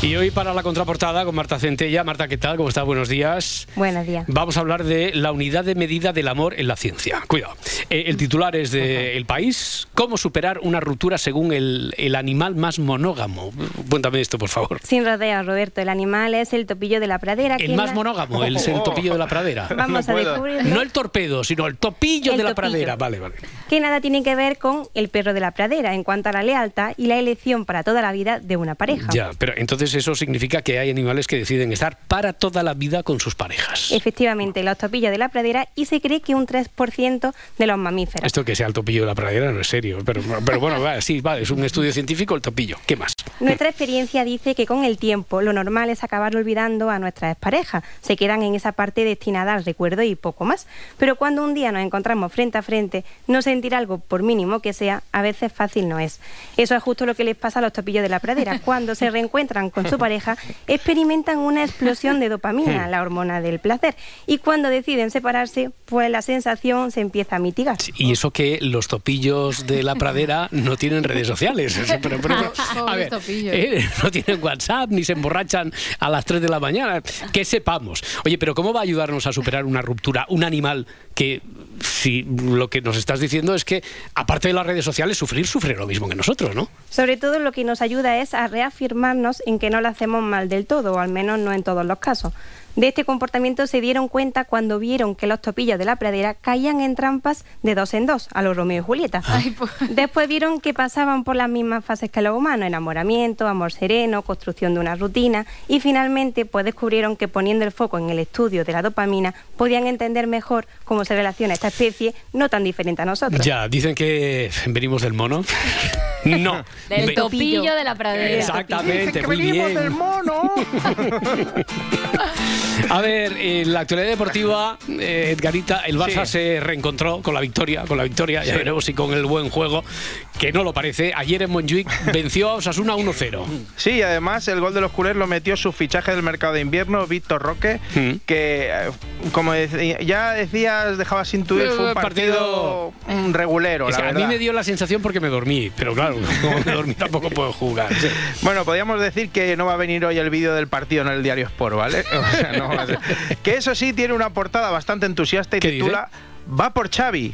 Y hoy para la contraportada con Marta Centella. Marta, ¿qué tal? ¿Cómo estás? Buenos días. Buenos días. Vamos a hablar de la unidad de medida del amor en la ciencia. Cuidado. Eh, el titular es de El País. ¿Cómo superar una ruptura según el, el animal más monógamo? Cuéntame esto, por favor. Sin rodeos, Roberto. El animal es el topillo de la pradera. El más monógamo, el, el topillo de la pradera. Vamos a descubrirlo. No el torpedo, sino el topillo El de la topillo. pradera. Vale, vale. Que nada tiene que ver con el perro de la pradera en cuanto a la lealtad y la elección para toda la vida de una pareja. Ya, pero entonces eso significa que hay animales que deciden estar para toda la vida con sus parejas. Efectivamente, los topillos de la pradera y se cree que un 3% de los mamíferos. Esto que sea el topillo de la pradera no es serio, pero, pero bueno, va, sí, vale, es un estudio científico el topillo. ¿Qué más? Nuestra experiencia dice que con el tiempo lo normal es acabar olvidando a nuestras parejas. Se quedan en esa parte destinada al recuerdo y poco más. Pero cuando un día nos encontramos frente a frente, no sentir algo, por mínimo que sea, a veces fácil no es. Eso es justo lo que les pasa a los topillos de la pradera. Cuando se reencuentran con su pareja, experimentan una explosión de dopamina, la hormona del placer. Y cuando deciden separarse, pues la sensación se empieza a mitigar. Y eso que los topillos de la pradera no tienen redes sociales. Pero- pero- a ver, eh, no tienen WhatsApp ni se emborrachan a las 3 de la mañana. Que sepamos. Oye, pero ¿cómo va a ayudarnos a superar una ruptura un animal que, si lo que nos estás diciendo es que, aparte de las redes sociales, sufrir sufre lo mismo que nosotros, ¿no? Sobre todo lo que nos ayuda es a reafirmarnos en que no lo hacemos mal del todo, o al menos no en todos los casos. De este comportamiento se dieron cuenta cuando vieron que los topillos de la pradera caían en trampas de dos en dos, a los Romeo y Julieta. Después vieron que pasaban por las mismas fases que los humanos, enamoramiento, amor sereno, construcción de una rutina, y finalmente pues descubrieron que poniendo el foco en el estudio de la dopamina podían entender mejor cómo se relaciona esta especie no tan diferente a nosotros. Ya, dicen que venimos del mono. No. Del Ve- topillo de la pradera. Exactamente, muy bien. mono! A ver, en la actualidad deportiva, eh, Edgarita, el Barça se reencontró con la victoria, con la victoria, ya Sí. veremos si con el buen juego, que no lo parece. Ayer en Montjuic venció a Osasuna 1-0. Sí, además el gol de los culés lo metió su fichaje del mercado de invierno, Víctor Roque, que, eh, como decía- ya decías, dejabas intuir, fue un Eh, partido, mm, regulero, Es la que a mí me dio la sensación porque me dormí, pero claro, como me dormí tampoco puedo jugar. sí. Bueno, podríamos decir que no va a venir hoy el vídeo del partido en el diario Sport, ¿vale? O sea, no Que eso sí tiene una portada bastante entusiasta y ¿Qué titula Va por Xavi,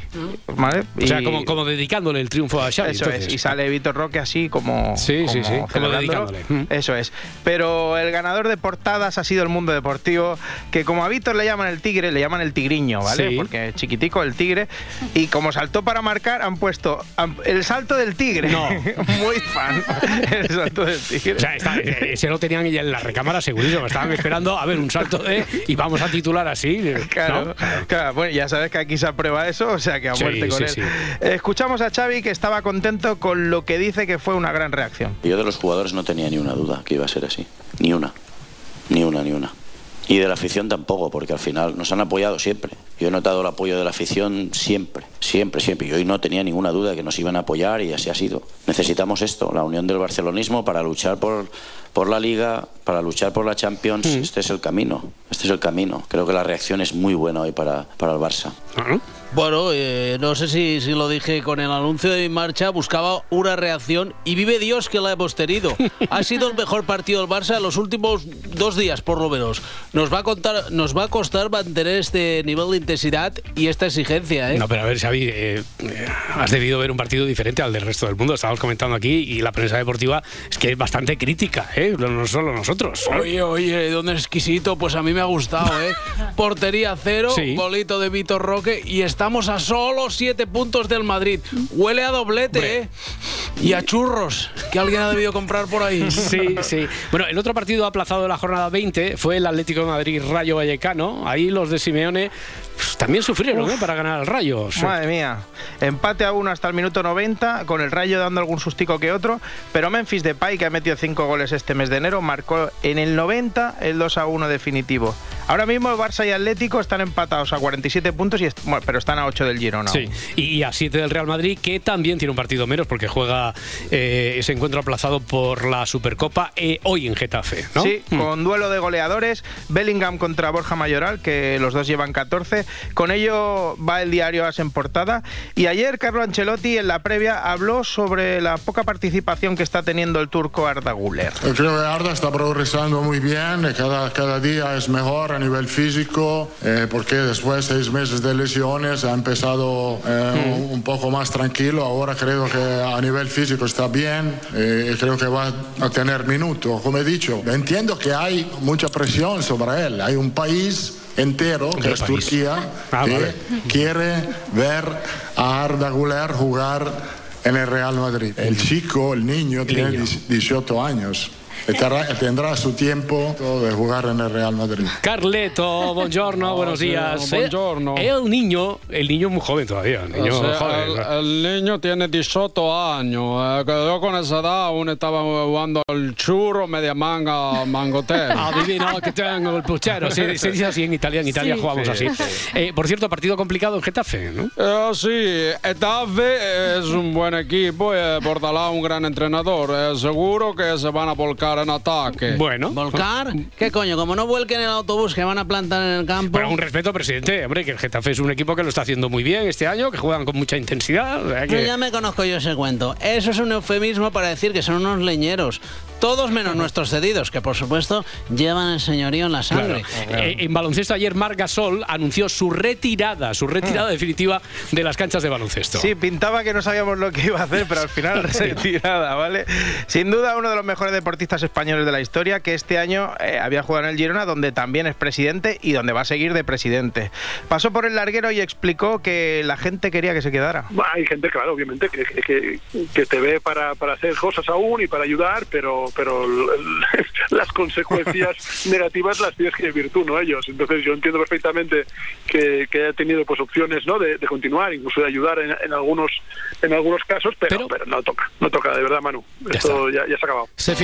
¿vale? O sea, como, como dedicándole el triunfo a Xavi. Eso entonces. es, y sale Víctor Roque así como. Sí, sí, sí, como dedicándole. Mm. Eso es. Pero el ganador de portadas ha sido el mundo deportivo, que como a Víctor le llaman el tigre, le llaman el tigriño, ¿vale? Sí. Porque es chiquitico, el tigre. Y como saltó para marcar, han puesto el salto del tigre. No. Muy fan. El salto del tigre. O sea, está- ese lo tenían ya en la recámara segurísimo. Estaban esperando a ver un salto de. Y vamos a titular así. Claro, ¿no? claro, bueno, ya sabes que aquí Alexis aprueba eso, o sea que a Sí, muerte con sí, él. sí. Escuchamos a Xavi que estaba contento con lo que dice que fue una gran reacción. Yo de los jugadores no tenía ni una duda que iba a ser así. Ni una. Ni una, ni una. Y de la afición tampoco, porque al final nos han apoyado siempre. Yo he notado el apoyo de la afición siempre, siempre, siempre. Y hoy no tenía ninguna duda que nos iban a apoyar y así ha sido. Necesitamos esto, la unión del barcelonismo para luchar por, por la Liga, para luchar por la Champions. Este es el camino, este es el camino. Creo que la reacción es muy buena hoy para, para el Barça. Bueno, eh, no sé si, si lo dije con el anuncio de mi marcha, buscaba una reacción y vive Dios que la hemos tenido. Ha sido el mejor partido del Barça en los últimos dos días, por lo menos. Nos va a, contar, nos va a costar mantener este nivel de intensidad y esta exigencia. ¿eh? No, pero a ver, Xavi, eh, eh, has debido ver un partido diferente al del resto del mundo. Estábamos comentando aquí y la prensa deportiva es que es bastante crítica, ¿eh? no solo nosotros. ¿eh? Oye, oye, don exquisito, pues a mí me ha gustado, ¿eh? Portería cero, Sí. bolito de Vitor Roque y estamos a solo siete puntos del Madrid. Huele a doblete, ¿eh? Y a churros, que alguien ha debido comprar por ahí. Sí, sí. Bueno, el otro partido aplazado de la jornada 20 fue el Atlético de Madrid Rayo Vallecano. Ahí los de Simeone también sufrieron ¿eh? para ganar al Rayo. Madre mía, empate a uno hasta el minuto 90, con el Rayo dando algún sustico que otro, pero Memphis Depay, que ha metido cinco goles este mes de enero, marcó en el 90 el 2 a 1 definitivo. Ahora mismo el Barça y Atlético están empatados a 47 puntos, y est- bueno, pero están a 8 del Girona. Sí, y, y a 7 del Real Madrid, que también tiene un partido menos porque juega eh, ese encuentro aplazado por la Supercopa eh, hoy en Getafe. ¿no? Sí, Mm. con duelo de goleadores, Bellingham contra Borja Mayoral, que los dos llevan 14. Con ello va el diario As en portada. Y ayer Carlo Ancelotti en la previa habló sobre la poca participación que está teniendo el turco Arda Güler. Yo creo que Arda está progresando muy bien, eh, cada, cada día es mejor a nivel físico, eh, porque después de seis meses de lesiones ha empezado eh, un, un poco más tranquilo, ahora creo que a nivel físico está bien, eh, y creo que va a tener minutos. Como he dicho, entiendo que hay mucha presión sobre él, hay un país entero, que ¿Qué es país? Turquía, Ah, que vale. quiere ver a Arda Güler jugar en el Real Madrid. El chico, el niño, tiene 18 años. Y Tendrá, tendrá su tiempo de jugar en el Real Madrid. Carleto, buongiorno, buenos sí, días. buongiorno. Eh, El niño, el niño es muy joven todavía. El niño O sea, joven. el, el niño tiene 18 años. eh, yo con esa edad aún estaba jugando al churro, media manga, mangotero. Adivino que tengo el puchero. Se, se dice así en Italia. En Italia Sí. jugamos Sí, así. sí. Eh, por cierto, partido complicado en Getafe, ¿no? Eh, sí, Etave es un buen equipo y Bordalá un gran entrenador. Eh, seguro que se van a volcar en ataque. Bueno. ¿Volcar? ¿Qué coño? Como no vuelquen el autobús que van a plantar en el campo. Pero un respeto, presidente. Hombre, que el Getafe es un equipo que lo está haciendo muy bien este año, que juegan con mucha intensidad. o sea que- ya me conozco yo ese cuento. Eso es un eufemismo para decir que son unos leñeros. Todos menos nuestros cedidos, que por supuesto llevan el señorío en la sangre. Claro. Eh, en baloncesto ayer Marc Gasol anunció su retirada, su retirada definitiva de las canchas de baloncesto. Sí, pintaba que no sabíamos lo que iba a hacer, pero al final retirada, ¿vale? Sin duda uno de los mejores deportistas españoles de la historia, que este año eh, había jugado en el Girona, donde también es presidente y donde va a seguir de presidente. Pasó por el larguero y explicó que la gente quería que se quedara. Hay gente, claro, obviamente, que, que- que, que te ve para, para hacer cosas aún y para ayudar, pero, pero las consecuencias negativas las tienes que vivir tú, no ellos. Entonces yo entiendo perfectamente que, que haya tenido pues opciones ¿no? de, de continuar, incluso de ayudar en, en algunos en algunos casos, pero, pero, no toca, no toca, de verdad, Manu. Esto ya, ya se ha acabado. Se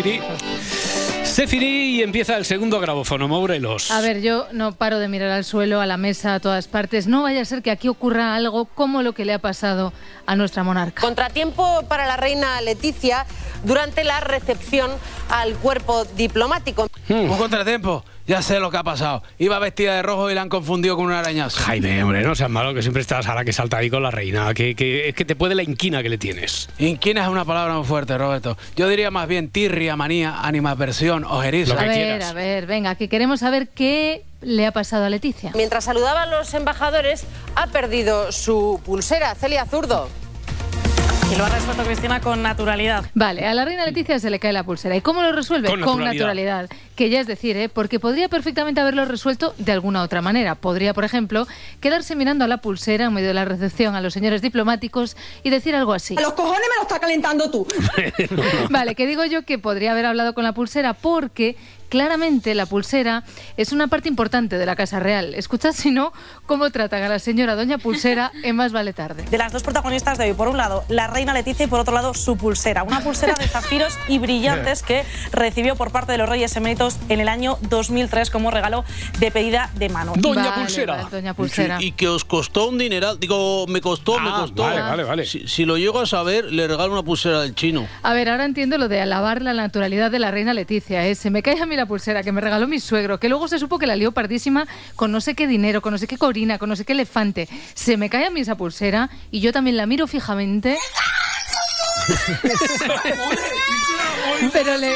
finí y empieza el segundo grabófono, Morelos. A ver, yo no paro de mirar al suelo, a la mesa, a todas partes. No vaya a ser que aquí ocurra algo como lo que le ha pasado a nuestra monarca. Contratiempo para la reina Leticia durante la recepción al cuerpo diplomático. Hmm. Un contratiempo. Ya sé lo que ha pasado. Iba vestida de rojo y la han confundido con un arañazo. Jaime, hombre, no seas malo, que siempre estás a la que salta ahí con la reina. Que, que, es que te puede la inquina que le tienes. Inquina es una palabra muy fuerte, Roberto. Yo diría más bien tirria, manía, animadversión, ojeriza. a ver, a ver, venga, que queremos saber qué le ha pasado a Leticia. Mientras saludaba a los embajadores, ha perdido su pulsera. Celia Zurdo. Y lo ha resuelto Cristina con naturalidad. Vale, a la reina Leticia se le cae la pulsera. ¿Y cómo lo resuelve? Con naturalidad. naturalidad. Que ya es decir, ¿eh? porque podría perfectamente haberlo resuelto de alguna otra manera. Podría, por ejemplo, quedarse mirando a la pulsera en medio de la recepción a los señores diplomáticos y decir algo así. A los cojones me lo está calentando tú. Vale, que digo yo que podría haber hablado con la pulsera porque claramente la pulsera es una parte importante de la Casa Real. Escuchad, si no, cómo tratan a la señora Doña Pulsera en Más Vale Tarde. De las dos protagonistas de hoy, por un lado, la reina Leticia y por otro lado, su pulsera. Una pulsera de zafiros y brillantes que recibió por parte de los Reyes Eméritos en el año 2003 como regalo de pedida de mano. Vale, vale, Doña Pulsera. Y que os costó un dineral. Digo, me costó, me Ah, costó. vale, vale, vale. Si, si lo llego a saber, le regalo una pulsera del chino. A ver, ahora entiendo lo de alabar la naturalidad de la reina Leticia. ¿eh? Se me cae a mí la pulsera que me regaló mi suegro, que luego se supo que la lió pardísima con no sé qué dinero, con no sé qué corina, con no sé qué elefante. Se me cae a mí esa pulsera y yo también la miro fijamente. pero, le,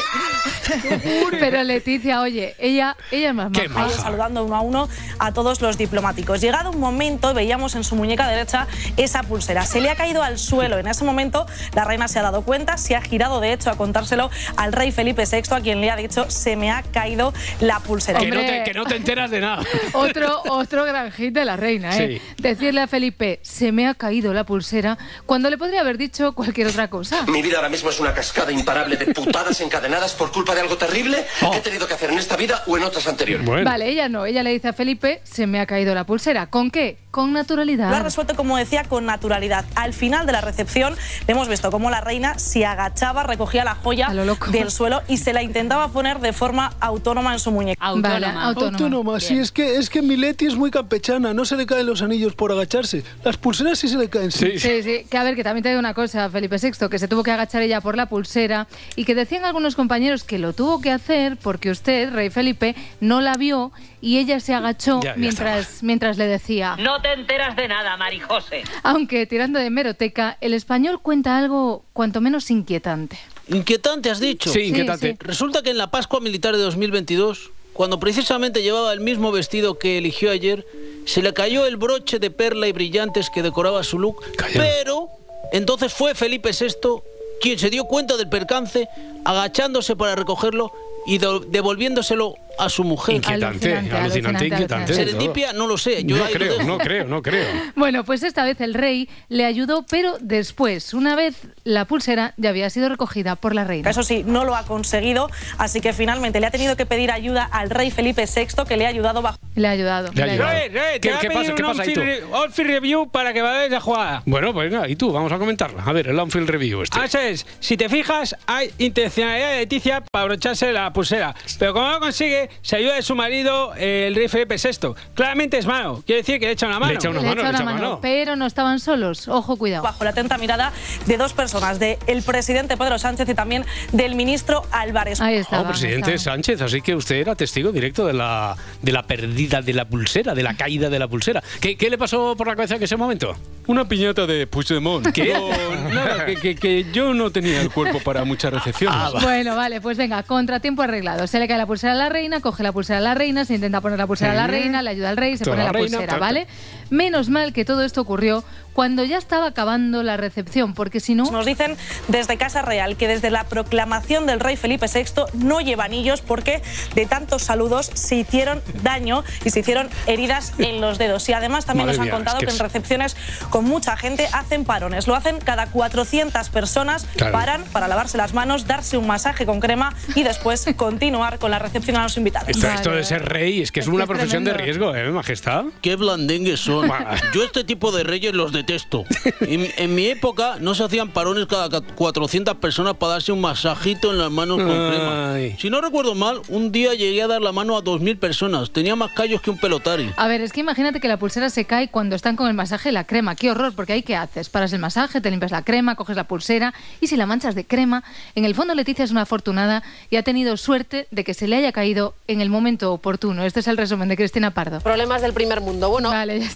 pero Leticia, oye, ella, ella es más maja. Ahí saludando uno a uno a todos los diplomáticos. Llegado un momento, veíamos en su muñeca derecha esa pulsera. Se le ha caído al suelo. En ese momento, la reina se ha dado cuenta, se ha girado de hecho a contárselo al rey Felipe VI, a quien le ha dicho: Se me ha caído la pulsera. Que no, te, que no te enteras de nada. Otro, otro gran hit de la reina, ¿eh? Sí. Decirle a Felipe, se me ha caído la pulsera, cuando le podría haber dicho cualquier otra cosa. Mi vida ahora mismo es una cascada imparable de encadenadas por culpa de algo terrible Oh. que he tenido que hacer en esta vida o en otras anteriores. Vale, ella no, ella le dice a Felipe, se me ha caído la pulsera. ¿Con qué? Con Lo ha naturalidad. resuelto, como decía, con naturalidad. Al final de la recepción hemos visto cómo la reina se agachaba, recogía la joya del suelo y se la intentaba poner de forma autónoma en su muñeca. Autónoma. sí, es que, es que Mileti es muy campechana, no se le caen los anillos por agacharse. Las pulseras sí se le caen. Sí, Sí, sí, que a ver, que también te digo una cosa, Felipe VI, que se tuvo que agachar ella por la pulsera y que decían algunos compañeros que lo tuvo que hacer porque usted, rey Felipe, no la vio y ella se agachó Ya, ya mientras, mientras le decía. No te enteras de nada, Marijose. Aunque tirando de meroteca, el español cuenta algo cuanto menos inquietante. Inquietante, has dicho. Sí, inquietante. Sí, sí. Resulta que en la Pascua Militar de 2022, cuando precisamente llevaba el mismo vestido que eligió ayer, se le cayó el broche de perla y brillantes que decoraba su look. Pero entonces fue Felipe VI quien se dio cuenta del percance, agachándose para recogerlo y do- devolviéndoselo a su mujer. Inquietante, Alucinante, alucinante, alucinante, inquietante. Serendipia, no lo sé. Yo no lo creo, no creo, no creo. Bueno, pues esta vez el rey le ayudó, pero después, una vez la pulsera ya había sido recogida por la reina. Eso sí, no lo ha conseguido, así que finalmente le ha tenido que pedir ayuda al rey Felipe VI, que le ha ayudado bajo. Le ha ayudado. Le ha ayudado. Roy, te ¿Qué- a qué pasa? ¿Qué un pasa ahí tú? on-field review para que vayáis la jugada. Bueno, pues venga, y tú, vamos a comentarla. A ver, el on-field review este. Ah, eso es. Si te fijas, hay intencionalidad de Leticia para abrocharse la pulsera. Pero como no lo consigue, se ayuda de su marido, eh, el rey Felipe VI. Claramente es malo. Quiere decir que le echa una mano. le echa una mano, pero no estaban solos. Ojo, cuidado. Bajo la atenta mirada de dos personas, del presidente Pedro Sánchez y también del ministro Álvarez. Ahí Oh, presidente Sánchez, así que usted era testigo directo de la, de la pérdida de la pulsera, de la caída de la pulsera. ¿Qué, qué le pasó por la cabeza en ese momento? Una piñata de Puigdemont. ¿Qué? No, nada, que, que- que yo no tenía el cuerpo para muchas recepciones. Ah, Bueno, vale, pues venga, contratiempo arreglado. Se le cae la pulsera a la reina, coge la pulsera a la reina, se intenta poner la pulsera a la reina, le ayuda al rey, se Toda pone la la reina, pulsera. ¿vale? Menos mal que todo esto ocurrió cuando ya estaba acabando la recepción, porque si no... Nos dicen desde Casa Real que desde la proclamación del rey Felipe VI no lleva anillos porque de tantos saludos se hicieron daño y se hicieron heridas en los dedos. Y además también Madre nos han mía, contado es que que, en es- recepciones con mucha gente hacen parones. Lo hacen cada 400 personas, Claro. paran para lavarse las manos, darse un masaje con crema y después continuar con la recepción a los invitados. Esto, esto de ser rey es que es, una profesión de riesgo, ¿eh, majestad? Qué blandengues son. Yo este tipo de reyes los detesto. En, en mi época no se hacían parones cada ca- 400 personas para darse un masajito en las manos con crema. Si no recuerdo mal, un día llegué a dar la mano a 2.000 personas. Tenía más callos que un pelotari. A ver, es que imagínate que la pulsera se cae cuando están con el masaje y la crema. Qué horror, porque ahí qué haces? Paras el masaje, te limpias la crema, coges la pulsera y si la manchas de crema, en el fondo Leticia es una afortunada y ha tenido suerte de que se le haya caído en el momento oportuno. Este es el resumen de Cristina Pardo. Problemas del primer mundo. Bueno, Vale, ya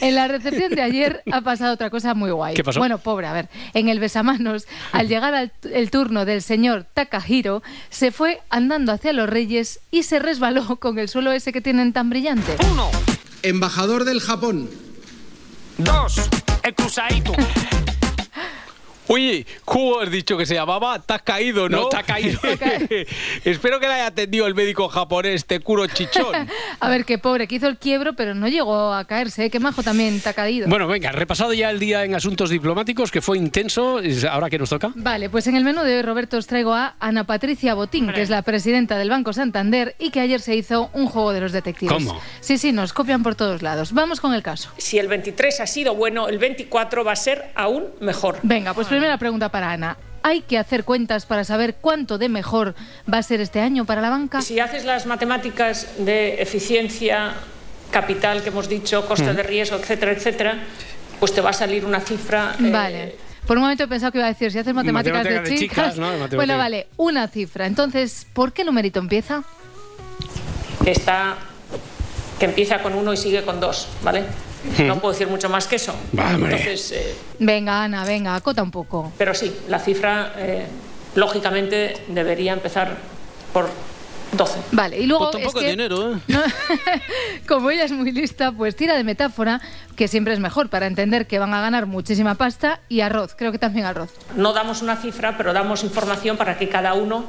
En la recepción de ayer ha pasado otra cosa muy guay. ¿Qué pasó? Bueno, pobre, a ver. En el besamanos, al llegar al el turno del señor Takahiro, se fue andando hacia los reyes y se resbaló con el suelo ese que tienen tan brillante. Uno, embajador del Japón. Dos, el cruzadito. Oye, ¿cómo has dicho que se llamaba? Te has caído, ¿no? No, te ha caído. Espero que le haya atendido el médico japonés, Tekuro Chichón. A ver, qué pobre, que hizo el quiebro, pero no llegó a caerse. ¿eh? Qué majo también te ha caído. Bueno, venga, repasado ya el día en asuntos diplomáticos, que fue intenso. ¿Ahora qué nos toca? Vale, pues en el menú de hoy, Roberto, os traigo a Ana Patricia Botín, que es la presidenta del Banco Santander y que ayer se hizo un juego de los detectives. ¿Cómo? Sí, sí, nos copian por todos lados. Vamos con el caso. Si el 23 ha sido bueno, el 24 va a ser aún mejor. Venga, pues primera pregunta para Ana. ¿Hay que hacer cuentas para saber cuánto de mejor va a ser este año para la banca? Si haces las matemáticas de eficiencia, capital que hemos dicho, coste Mm. de riesgo, etcétera, etcétera, pues te va a salir una cifra. eh, Vale. Por un momento he pensado que iba a decir, si haces matemáticas, de de chicas. chicas, ¿no? Bueno, vale, una cifra. Entonces, ¿por qué numerito empieza? está que empieza con uno y sigue con dos, ¿vale? No puedo decir mucho más que eso. Vale. Entonces, eh, Venga, Ana, venga, acota un poco. pero sí, la cifra eh, lógicamente debería empezar por 12. Vale, y luego Pues tampoco es que, dinero, ¿eh? no, como ella es muy lista, pues tira de metáfora, que siempre es mejor para entender que van a ganar muchísima pasta y arroz, creo que también arroz. No damos una cifra, pero damos información para que cada uno,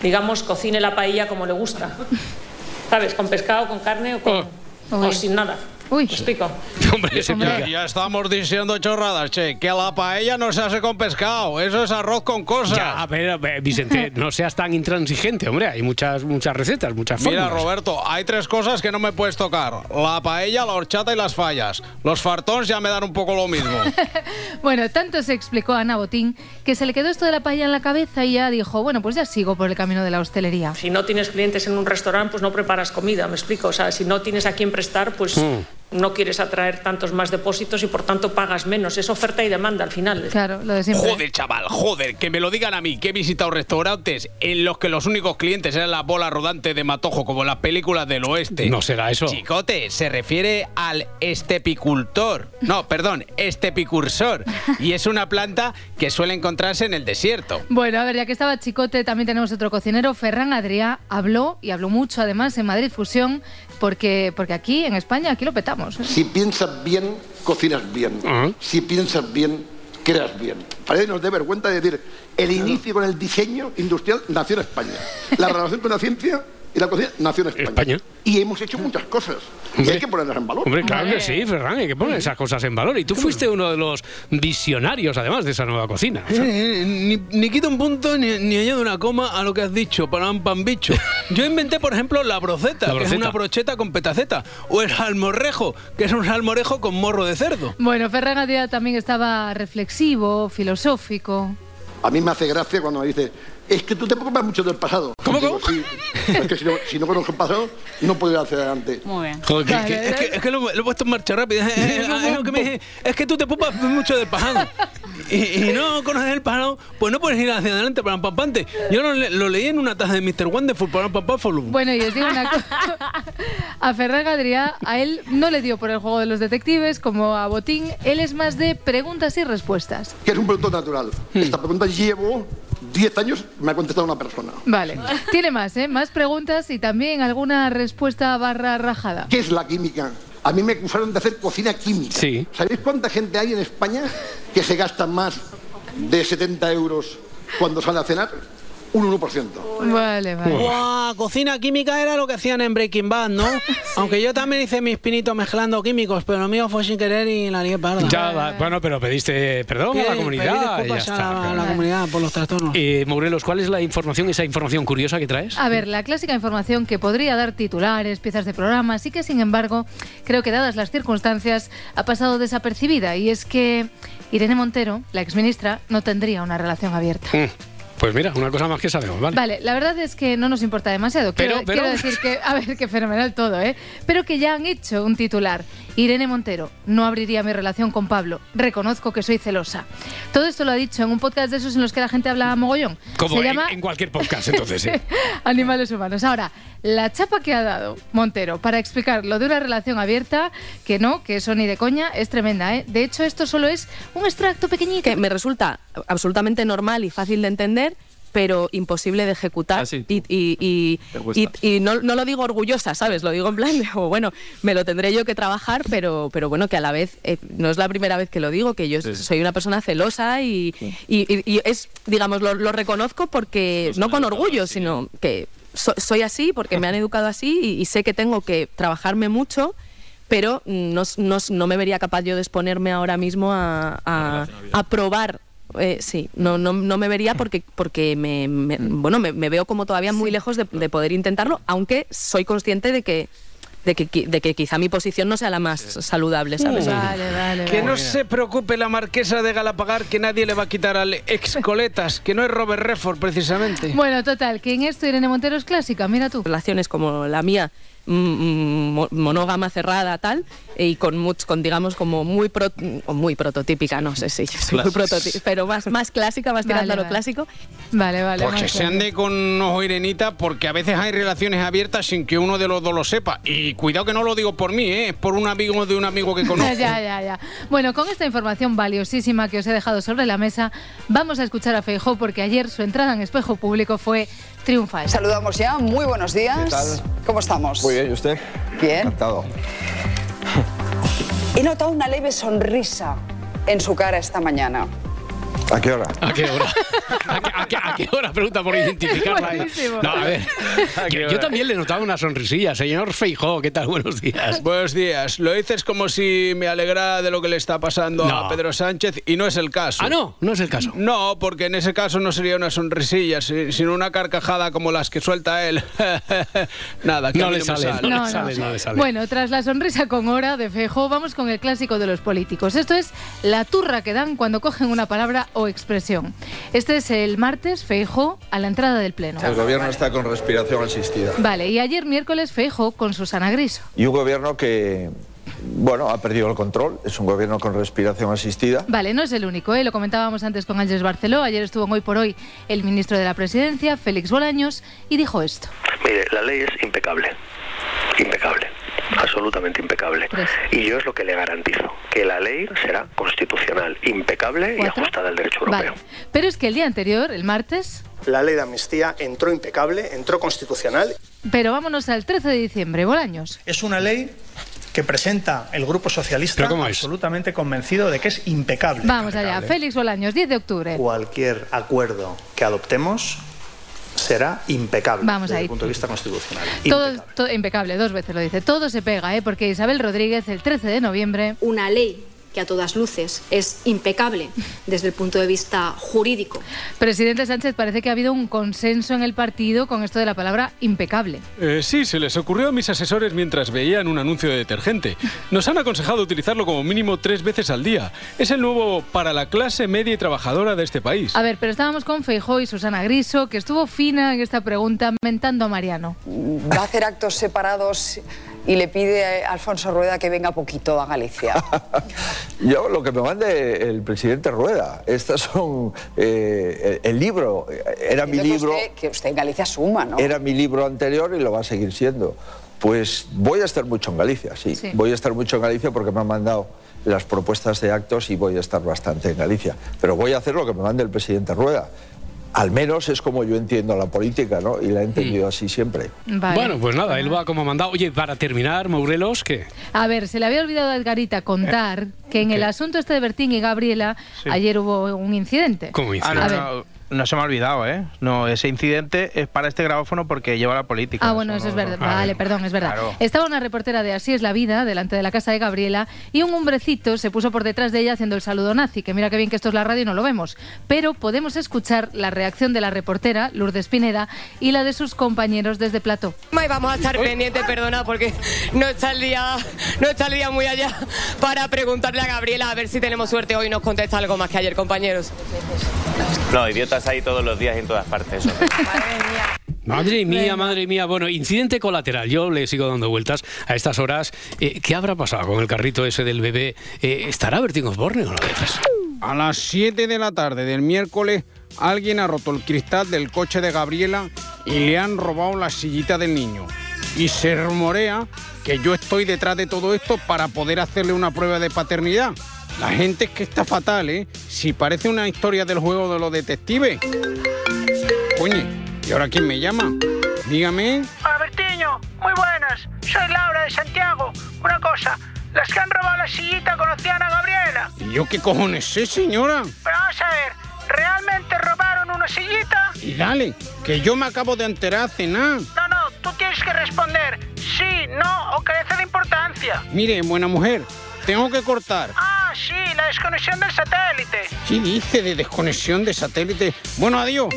digamos, cocine la paella como le gusta. ¿Sabes? Con pescado, con carne o, con, o sin nada. ¿Me explico? Hombre, Ya, ya estamos diciendo chorradas, che. Que la paella no se hace con pescado. Eso es arroz con cosas. Ya, a ver, a ver, Vicente, no seas tan intransigente, hombre. Hay muchas, muchas recetas, muchas Mira, fórmulas. Roberto, hay tres cosas que no me puedes tocar. La paella, la horchata y las fallas. Los fartons ya me dan un poco lo mismo. Bueno, tanto se explicó a Ana Botín que se le quedó esto de la paella en la cabeza y ya dijo, bueno, pues ya sigo por el camino de la hostelería. Si no tienes clientes en un restaurante, pues no preparas comida, ¿me explico? O sea, si no tienes a quién prestar, pues no quieres atraer tantos más depósitos y por tanto pagas menos. Es oferta y demanda al final. Claro, lo de siempre. Joder, chaval, joder, que me lo digan a mí, que he visitado restaurantes en los que los únicos clientes eran la bola rodante de matojo, como en las películas del oeste. No será eso. Chicote, se refiere al estepicultor. No, perdón, estepicursor. Y es una planta que suele encontrarse en el desierto. Bueno, a ver, ya que estaba Chicote, también tenemos otro cocinero, Ferran Adrià, habló y habló mucho además en Madrid Fusión, porque, porque aquí en España, aquí lo petamos. ¿Eh? Si piensas bien, cocinas bien. Si piensas bien, creas bien. Parece que nos dé vergüenza decir, el inicio con el diseño industrial nació en España. La relación con la ciencia y la cocina nació en España. España. Y hemos hecho muchas cosas. Y hay que ponerlas en valor. Hombre, claro que sí, Ferran, hay que poner esas cosas en valor. Y tú fuiste uno de los visionarios, además, de esa nueva cocina. Eh, ni, ni quito un punto ni, ni añado una coma a lo que has dicho, para un pan bicho. Yo inventé, por ejemplo, la broceta, La que es una brocheta con petaceta. O el salmorrejo, que es un salmorejo con morro de cerdo. Bueno, Ferran Adrià también estaba reflexivo, filosófico. A mí me hace gracia cuando me dice, es que tú te preocupas mucho del pasado. ¿Cómo, Digo, sí. Es que si no, si no conozco el pasado, no puedo ir hacia adelante. Muy bien. Joder, que- que- es, que, es que lo, lo he puesto en marcha rápida. Eh, es, lo que me dice, es que tú te ocupas mucho del pasado. Y, y no conoces el pasado, pues no puedes ir hacia adelante para pampante. Yo lo, le- lo leí en una taza de Mr. Wonderful para pampáfolo. Bueno, y os digo una cosa. A Ferran Adrià, a él no le dio por el juego de los detectives, como a Botín. Él es más de preguntas y respuestas. Que es un producto natural. Esta pregunta llevo 10 años, me ha contestado una persona. Vale. Tiene más, ¿eh? Más preguntas y también alguna respuesta barra rajada. ¿Qué es la química? A mí me acusaron de hacer cocina química. Sí. ¿Sabéis cuánta gente hay en España que se gasta más de 70 euros cuando sale a cenar? Un 1%. Vale, vale. Guau, cocina química era lo que hacían en Breaking Bad, ¿no? Aunque yo también hice mis pinitos mezclando químicos, pero lo mío fue sin querer y la lié parda. Ya, va, bueno, pero pediste perdón a la comunidad. y ya a está, la, a la claro. comunidad por los trastornos. Eh, Morelos, ¿cuál es la información, esa información curiosa que traes? A ver, la clásica información que podría dar titulares, piezas de programa, sí que sin embargo creo que dadas las circunstancias ha pasado desapercibida y es que Irene Montero, la exministra, no tendría una relación abierta. Mm, Pues mira, una cosa más que sabemos, ¿vale? Vale, la verdad es que no nos importa demasiado. Quiero, Pero- pero- quiero decir que, a ver, que fenomenal todo, ¿eh? Pero que ya han hecho un titular. Irene Montero, no abriría mi relación con Pablo. Reconozco que soy celosa. Todo esto lo ha dicho en un podcast de esos en los que la gente habla mogollón. Como Se en, llama en cualquier podcast, entonces. ¿eh? Animales humanos. Ahora, la chapa que ha dado Montero para explicar lo de una relación abierta, que no, que eso ni de coña, es tremenda, ¿eh? De hecho, esto solo es un extracto pequeñito. que me resulta absolutamente normal y fácil de entender pero imposible de ejecutar. Ah, sí. Y, no, no lo digo orgullosa, ¿sabes? Lo digo en plan de, bueno, me lo tendré yo que trabajar, pero, pero bueno, que a la vez, eh, no es la primera vez que lo digo, que yo soy una persona celosa y, es, digamos, lo, lo reconozco porque, no con orgullo, sino que so- soy así, porque me han educado así y, y sé que tengo que trabajarme mucho pero no, no- no me vería capaz yo de exponerme ahora mismo a, a, a probar. Eh, sí, no, no, no me vería porque, porque me, me- bueno, me, me veo como todavía muy lejos de, de poder intentarlo, aunque soy consciente de que, de, que, de que quizá mi posición no sea la más saludable, ¿sabes? Vale, vale. Que no se preocupe la marquesa de Galapagar, que nadie le va a quitar al ex coletas, que no es Robert Redford precisamente. Bueno, total, que en esto Irene Montero es clásica, mira tú. Relaciones como la mía, mm, mm, monógama cerrada tal y con much, con digamos como muy pro- muy prototípica no sé si yo soy muy pero más más clásica más tirando Vale, a lo vale. clásico Vale, vale. Pues que se ande con ojo Irenita, porque a veces hay relaciones abiertas sin que uno de los dos lo sepa. Y cuidado que no lo digo por mí, ¿eh? es por un amigo de un amigo que conozco. ya, ya, ya. Bueno, con esta información valiosísima que os he dejado sobre la mesa, vamos a escuchar a Feijó porque ayer su entrada en espejo público fue triunfal. Saludamos ya, muy buenos días. ¿Qué tal? ¿Cómo estamos? Muy bien, ¿y usted? Bien. Encantado. He notado una leve sonrisa en su cara esta mañana. ¿A qué hora? ¿A qué hora? ¿A qué, a qué- a qué hora? Pregunta por identificarla. No, a ver. ¿A qué Yo, también le notaba una sonrisilla. Señor Feijó, ¿qué tal? Buenos días. Buenos días. Lo dices como si me alegrara de lo que le está pasando No. a Pedro Sánchez y no es el caso. Ah, no, no es el caso. No, porque en ese caso no sería una sonrisilla, si- sino una carcajada como las que suelta él. Nada, que No le me sale, sale. no le No, no. sale, no le sale. Bueno, tras la sonrisa con hora de Feijó, vamos con el clásico de los políticos. Esto es la turra que dan cuando cogen una palabra o expresión. Este es el martes, Feijó, a la entrada del Pleno. El gobierno está con respiración asistida. Vale, y ayer miércoles Feijó con Susana Griso. Y un gobierno que, bueno, ha perdido el control. Es un gobierno con respiración asistida. Vale, no es el único, ¿eh? lo comentábamos antes con Ángeles Barceló, ayer estuvo en Hoy por Hoy el ministro de la Presidencia, Félix Bolaños, y dijo esto. Mire, la ley es impecable. Impecable. Absolutamente impecable. Y yo es lo que le garantizo, que la ley será constitucional, impecable y ajustada al derecho europeo. Vale, pero es que el día anterior, el martes, La ley de amnistía entró impecable, entró constitucional. pero vámonos al 13 de diciembre, Bolaños. Es una ley que presenta el Grupo Socialista absolutamente convencido de que es impecable. Vamos allá, Félix Bolaños, 10 de octubre. Cualquier acuerdo que adoptemos será impecable Vamos desde el punto de vista constitucional. Todo, todo- impecable, dos veces lo dice. Todo se pega, ¿eh? porque Isabel Rodríguez, el 13 de noviembre, una ley que a todas luces es impecable desde el punto de vista jurídico. presidente Sánchez, parece que ha habido un consenso en el partido con esto de la palabra impecable. Eh, sí, se les ocurrió a mis asesores mientras veían un anuncio de detergente. Nos han aconsejado utilizarlo como mínimo tres veces al día. Es el nuevo para la clase media y trabajadora de este país. A ver, pero estábamos con Feijó y Susana Griso, que estuvo fina en esta pregunta, mentando a Mariano. Va a hacer actos separados y le pide a Alfonso Rueda que venga poquito a Galicia. Yo, lo que me mande el presidente Rueda. Estas son. eh, el, el libro. Era mi que libro. usted- que usted en Galicia suma, ¿no? Era mi libro anterior y lo va a seguir siendo. Pues voy a estar mucho en Galicia, sí. Sí. Voy a estar mucho en Galicia porque me han mandado las propuestas de actos y voy a estar bastante en Galicia. Pero voy a hacer lo que me mande el presidente Rueda. Al menos es como yo entiendo la política, ¿no? Y la he entendido así siempre. Vale. Bueno, pues nada, él va como ha mandado. Oye, para terminar, Mourelos, ¿qué? A ver, se le había olvidado a Edgarita contar que en el asunto este de Bertín y Gabriela, Sí. ayer hubo un incidente. ¿Cómo Ah, A no, ver. No, se me ha olvidado, ¿eh? No, ese incidente es para este grabófono porque lleva la política. Ah, bueno, eso es verdad. Vale, perdón, es verdad. Claro. Estaba una reportera de Así es la vida delante de la casa de Gabriela y un hombrecito se puso por detrás de ella haciendo el saludo nazi, que mira que bien que esto es la radio y no lo vemos. Pero podemos escuchar la reacción de la reportera, Lourdes Pineda, y la de sus compañeros desde Plató. Y vamos a estar pendientes, perdona, porque no está el día, no está el día muy allá para preguntarle a Gabriela a ver si tenemos suerte hoy y nos contesta algo más que ayer, compañeros. No, idiotas hay todos los días y en todas partes. Eso. Madre mía, madre mía. Bueno, incidente colateral. Yo le sigo dando vueltas a estas horas. Eh, ¿Qué habrá pasado con el carrito ese del bebé? Eh, ¿Estará Bertín Osborne o no? A las 7 de la tarde del miércoles, alguien ha roto el cristal del coche de Gabriela y le han robado la sillita del niño. Y se rumorea que yo estoy detrás de todo esto para poder hacerle una prueba de paternidad. La gente es que está fatal, ¿eh? Si parece una historia del juego de los detectives. Coño, ¿y ahora quién me llama? Dígame. Albertiño, muy buenas. Soy Laura de Santiago. Una cosa, las que han robado la sillita conocían a Gabriela. ¿Y yo qué cojones sé, señora? Pero vamos a ver, ¿realmente robaron una sillita? Y dale, que yo me acabo de enterar hace nada. No, no, tú tienes que responder sí, no o carece de importancia. Mire, buena mujer, tengo que cortar. Ah, sí, la desconexión del satélite. ¿Qué dice de desconexión de satélite? Bueno, adiós.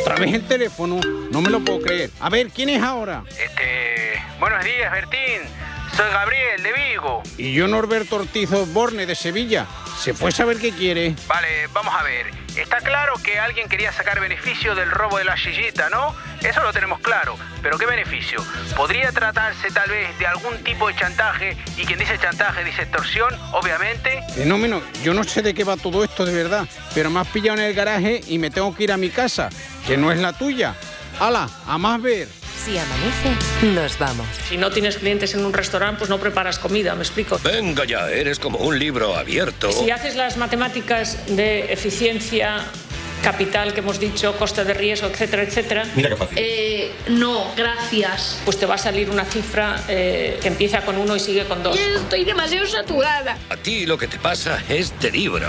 Otra vez el teléfono, no me lo puedo creer. A ver, ¿quién es ahora? Este. Buenos días, Bertín. Soy Gabriel de Vigo. Y yo Norberto Ortiz Osborne de Sevilla. ¿Se a saber qué quiere? Vale, vamos a ver. Está claro que alguien quería sacar beneficio del robo de la sillita, ¿no? Eso lo tenemos claro. Pero ¿qué beneficio? ¿Podría tratarse tal vez de algún tipo de chantaje? Y quien dice chantaje dice extorsión, obviamente. Fenómeno, yo no sé de qué va todo esto de verdad, pero me has pillado en el garaje y me tengo que ir a mi casa, que no es la tuya. ¡Hala! A más ver. Si amanece, nos vamos. Si no tienes clientes en un restaurante, pues no preparas comida, ¿me explico? Venga ya, eres como un libro abierto. Si haces las matemáticas de eficiencia, capital que hemos dicho, coste de riesgo, etcétera, etcétera. Mira qué fácil. Eh, no, gracias. Pues te va a salir una cifra eh, que empieza con uno y sigue con dos. Estoy demasiado saturada. A ti lo que te pasa es de libro.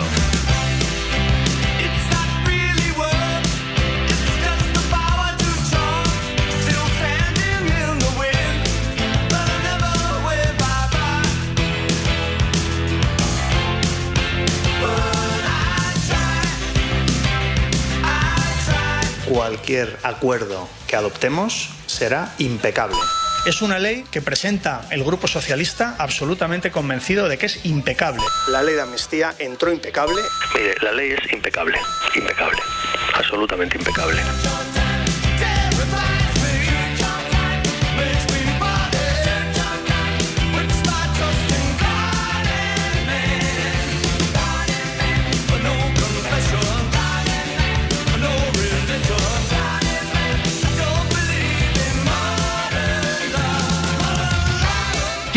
Cualquier acuerdo que adoptemos será impecable. Es una ley que presenta el Grupo Socialista absolutamente convencido de que es impecable. La ley de amnistía entró impecable. Mire, la ley es impecable, impecable, absolutamente impecable.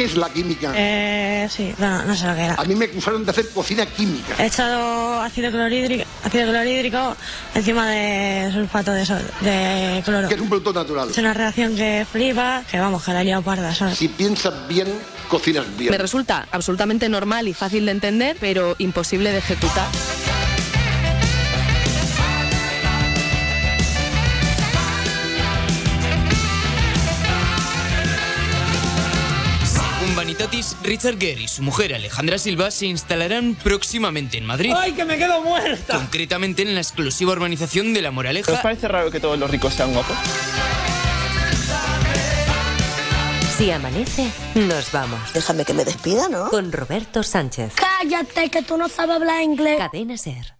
Es la química? Eh, sí, no, no sé lo que era. A mí me acusaron de hacer cocina química. He echado ácido clorhídrico, ácido clorhídrico encima de sulfato de, sol- de cloro. Que es un producto natural. Es una reacción que flipa, que vamos, que la he liado parda, ¿sabes? Si piensas bien, cocinas bien. Me resulta absolutamente normal y fácil de entender, pero imposible de ejecutar. Richard Gere y su mujer Alejandra Silva se instalarán próximamente en Madrid. ¡Ay, que me quedo muerta! Concretamente en la exclusiva urbanización de La Moraleja. ¿Os parece raro que todos los ricos sean guapos? Si amanece, nos vamos. Déjame que me despida, ¿no? Con Roberto Sánchez. Cállate, que tú no sabes hablar inglés. Cadena Ser.